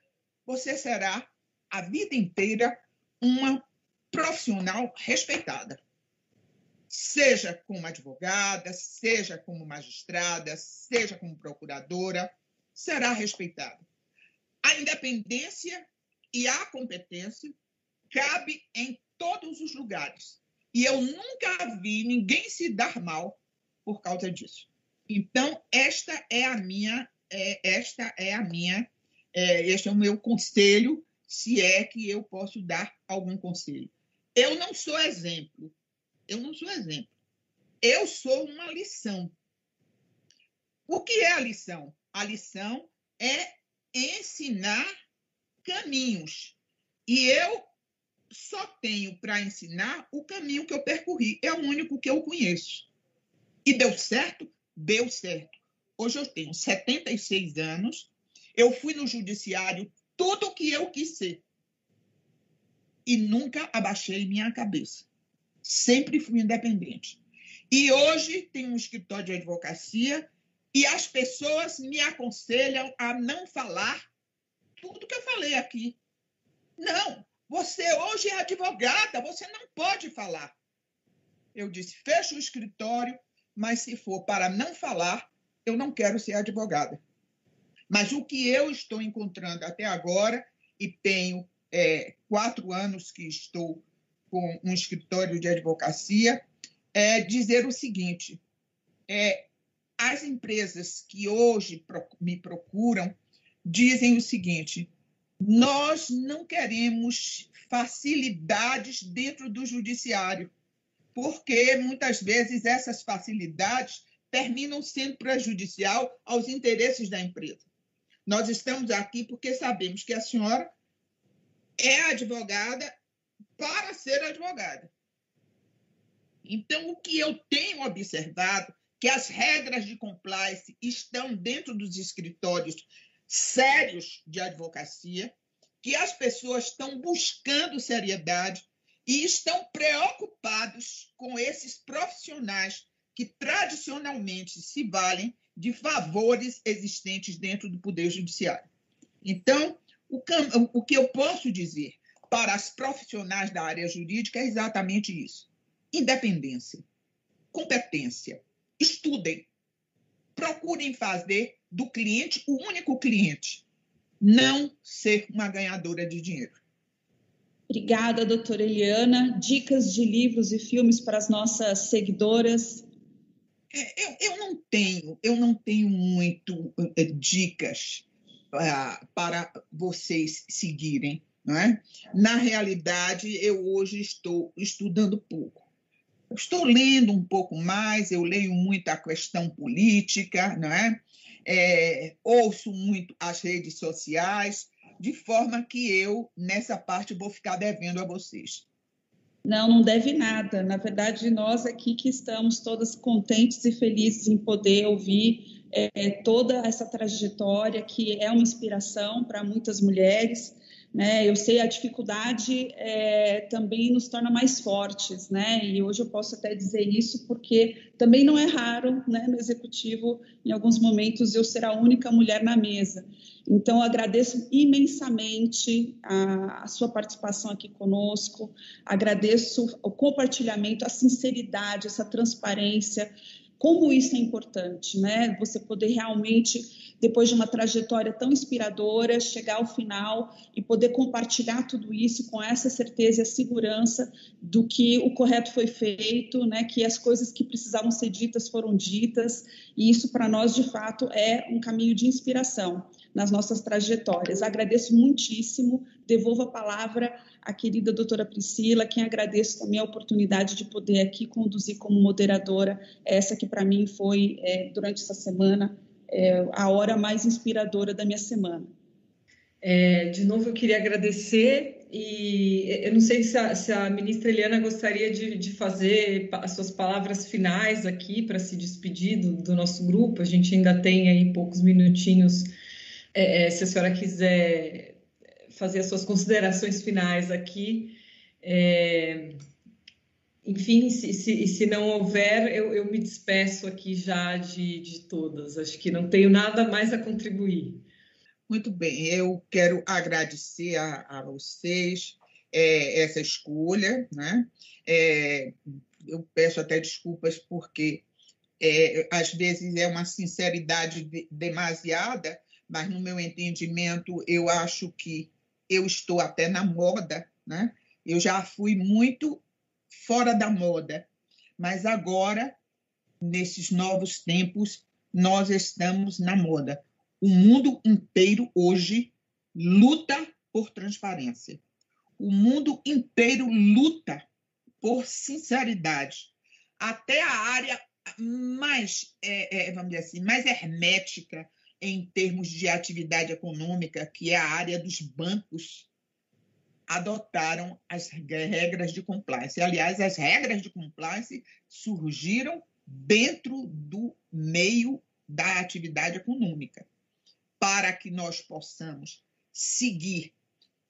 você será a vida inteira uma profissional respeitada. Seja como advogada, seja como magistrada, seja como procuradora, será respeitada. A independência e a competência cabe em todos os lugares, e eu nunca vi ninguém se dar mal por causa disso. Então, esta é a minha, é, esta é a minha, é, este é o meu conselho, se é que eu posso dar algum conselho. Eu não sou exemplo. Eu não sou exemplo. Eu sou uma lição. O que é a lição? A lição é ensinar caminhos. E eu só tenho para ensinar o caminho que eu percorri. É o único que eu conheço. E deu certo? Deu certo. Hoje eu tenho 76 anos. Eu fui no judiciário tudo o que eu quis ser. E nunca abaixei minha cabeça. Sempre fui independente. E hoje tenho um escritório de advocacia e as pessoas me aconselham a não falar tudo que eu falei aqui. Não, você hoje é advogada, você não pode falar. Eu disse: fecha o escritório, mas se for para não falar, eu não quero ser advogada. Mas o que eu estou encontrando até agora, e tenho é, quatro anos que estou com um escritório de advocacia, é dizer o seguinte: é, as empresas que hoje me procuram dizem o seguinte: nós não queremos facilidades dentro do judiciário, porque muitas vezes essas facilidades terminam sendo prejudicial aos interesses da empresa. Nós estamos aqui porque sabemos que a senhora é advogada para ser advogada. Então, o que eu tenho observado que as regras de compliance estão dentro dos escritórios sérios de advocacia, que as pessoas estão buscando seriedade e estão preocupados com esses profissionais que tradicionalmente se valem de favores existentes dentro do Poder Judiciário. Então, o, que eu posso dizer para as profissionais da área jurídica é exatamente isso: independência, competência. Estudem, procurem fazer do cliente o único cliente, não ser uma ganhadora de dinheiro. Obrigada, doutora Eliana. Dicas de livros e filmes para as nossas seguidoras? É, eu, eu não tenho, eu não tenho muito é, dicas uh, para vocês seguirem. É? Na realidade, eu hoje estou estudando pouco. Estou lendo um pouco mais, eu leio muito a questão política, não é? é ouço muito as redes sociais, de forma que eu, nessa parte, vou ficar devendo a vocês. Não, não deve nada. Na verdade, nós aqui que estamos todas contentes e felizes em poder ouvir é, toda essa trajetória que é uma inspiração para muitas mulheres. Né? Eu sei a dificuldade é, também nos torna mais fortes, né? E hoje eu posso até dizer isso porque também não é raro, né, no executivo, em alguns momentos eu ser a única mulher na mesa. Então, agradeço imensamente a, a, sua participação aqui conosco, agradeço o compartilhamento, a sinceridade, essa transparência, como isso é importante, né? Você poder realmente, depois de uma trajetória tão inspiradora, chegar ao final e poder compartilhar tudo isso com essa certeza e a segurança do que o correto foi feito, né? Que as coisas que precisavam ser ditas foram ditas, e isso para nós, de fato, é um caminho de inspiração nas nossas trajetórias. Agradeço muitíssimo, devolvo a palavra à querida doutora Priscila, quem agradeço também a oportunidade de poder aqui conduzir como moderadora, essa que para mim foi, é, durante essa semana, é, a hora mais inspiradora da minha semana. É, de novo, eu queria agradecer e eu não sei se a, se a ministra Eliana gostaria de, de, fazer as suas palavras finais aqui para se despedir do, do, nosso grupo. A gente ainda tem aí poucos minutinhos é, é, se a senhora quiser fazer as suas considerações finais aqui. É, enfim, se, se, se, não houver, eu, eu, me despeço aqui já de, de todas. Acho que não tenho nada mais a contribuir. Muito bem, eu quero agradecer a, a vocês é, essa escolha, né? É, eu peço até desculpas porque é, às vezes é uma sinceridade de, demasiada, mas no meu entendimento, eu acho que eu estou até na moda, né? Eu já fui muito fora da moda, mas agora, nesses novos tempos, nós estamos na moda. O mundo inteiro hoje luta por transparência. O mundo inteiro luta por sinceridade. Até a área mais, é, é, vamos dizer assim, mais hermética, em termos de atividade econômica, que é a área dos bancos, adotaram as regras de compliance. Aliás, as regras de compliance surgiram dentro do meio da atividade econômica, para que nós possamos seguir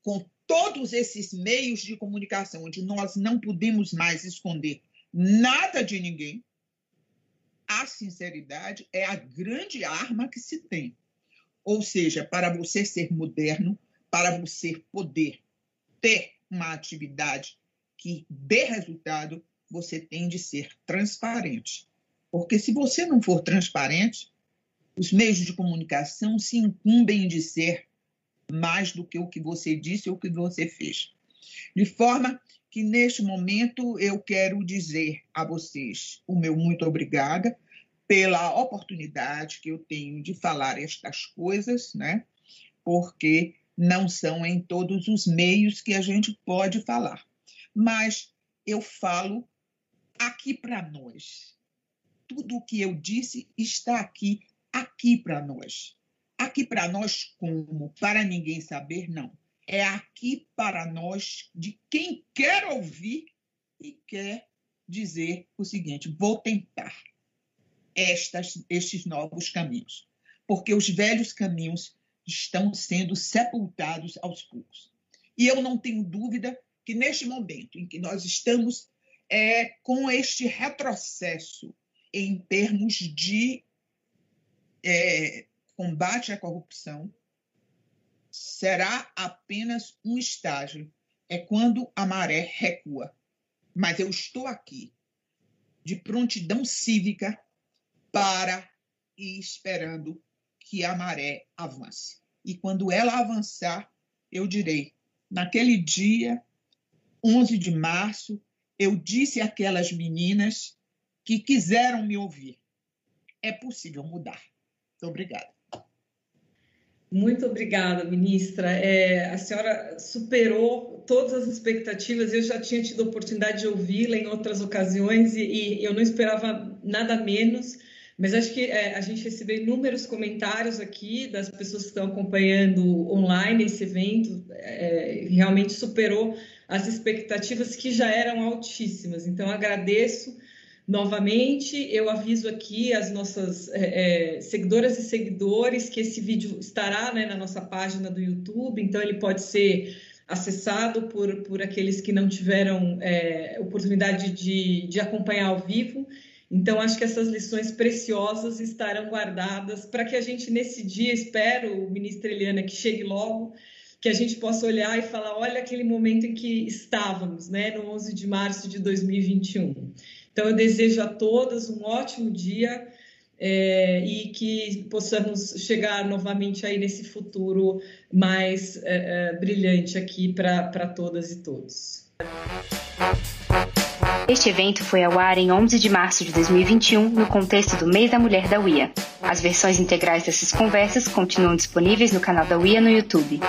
com todos esses meios de comunicação, onde nós não podemos mais esconder nada de ninguém, a sinceridade é a grande arma que se tem. Ou seja, para você ser moderno, para você poder ter uma atividade que dê resultado, você tem de ser transparente. Porque se você não for transparente, os meios de comunicação se incumbem de ser mais do que o que você disse ou o que você fez. De forma que neste momento eu quero dizer a vocês o meu muito obrigada pela oportunidade que eu tenho de falar estas coisas, né? Porque não são em todos os meios que a gente pode falar. Mas eu falo aqui para nós. Tudo o que eu disse está aqui, aqui para nós. Aqui para nós como? Para ninguém saber, não é aqui para nós de quem quer ouvir e quer dizer o seguinte: vou tentar estas, estes novos caminhos, porque os velhos caminhos estão sendo sepultados aos poucos. E eu não tenho dúvida que neste momento em que nós estamos é, com este retrocesso em termos de é, combate à corrupção, será apenas um estágio. É quando a maré recua. Mas eu estou aqui, de prontidão cívica, para ir esperando que a maré avance. E quando ela avançar, eu direi: naquele dia, 11 de março, eu disse àquelas meninas que quiseram me ouvir: é possível mudar. Muito obrigada. Muito obrigada, ministra. É, a senhora superou todas as expectativas. Eu já tinha tido a oportunidade de ouvi-la em outras ocasiões e, e, eu não esperava nada menos. Mas acho que é, a gente recebeu inúmeros comentários aqui das pessoas que estão acompanhando online esse evento. É, realmente superou as expectativas que já eram altíssimas. Então, agradeço novamente. Eu aviso aqui as nossas é, é, seguidoras e seguidores que esse vídeo estará né, na nossa página do YouTube, então ele pode ser acessado por, por aqueles que não tiveram é, oportunidade de, de acompanhar ao vivo. Então, acho que essas lições preciosas estarão guardadas para que a gente, nesse dia, espero, ministra Eliana, que chegue logo, que a gente possa olhar e falar: olha aquele momento em que estávamos, né, no 11 de março de 2021. Então, eu desejo a todas um ótimo dia é, e que possamos chegar novamente aí nesse futuro mais é, é, brilhante aqui para todas e todos. Este evento foi ao ar em 11 de março de 2021, no contexto do Mês da Mulher da UIA. As versões integrais dessas conversas continuam disponíveis no canal da UIA no YouTube.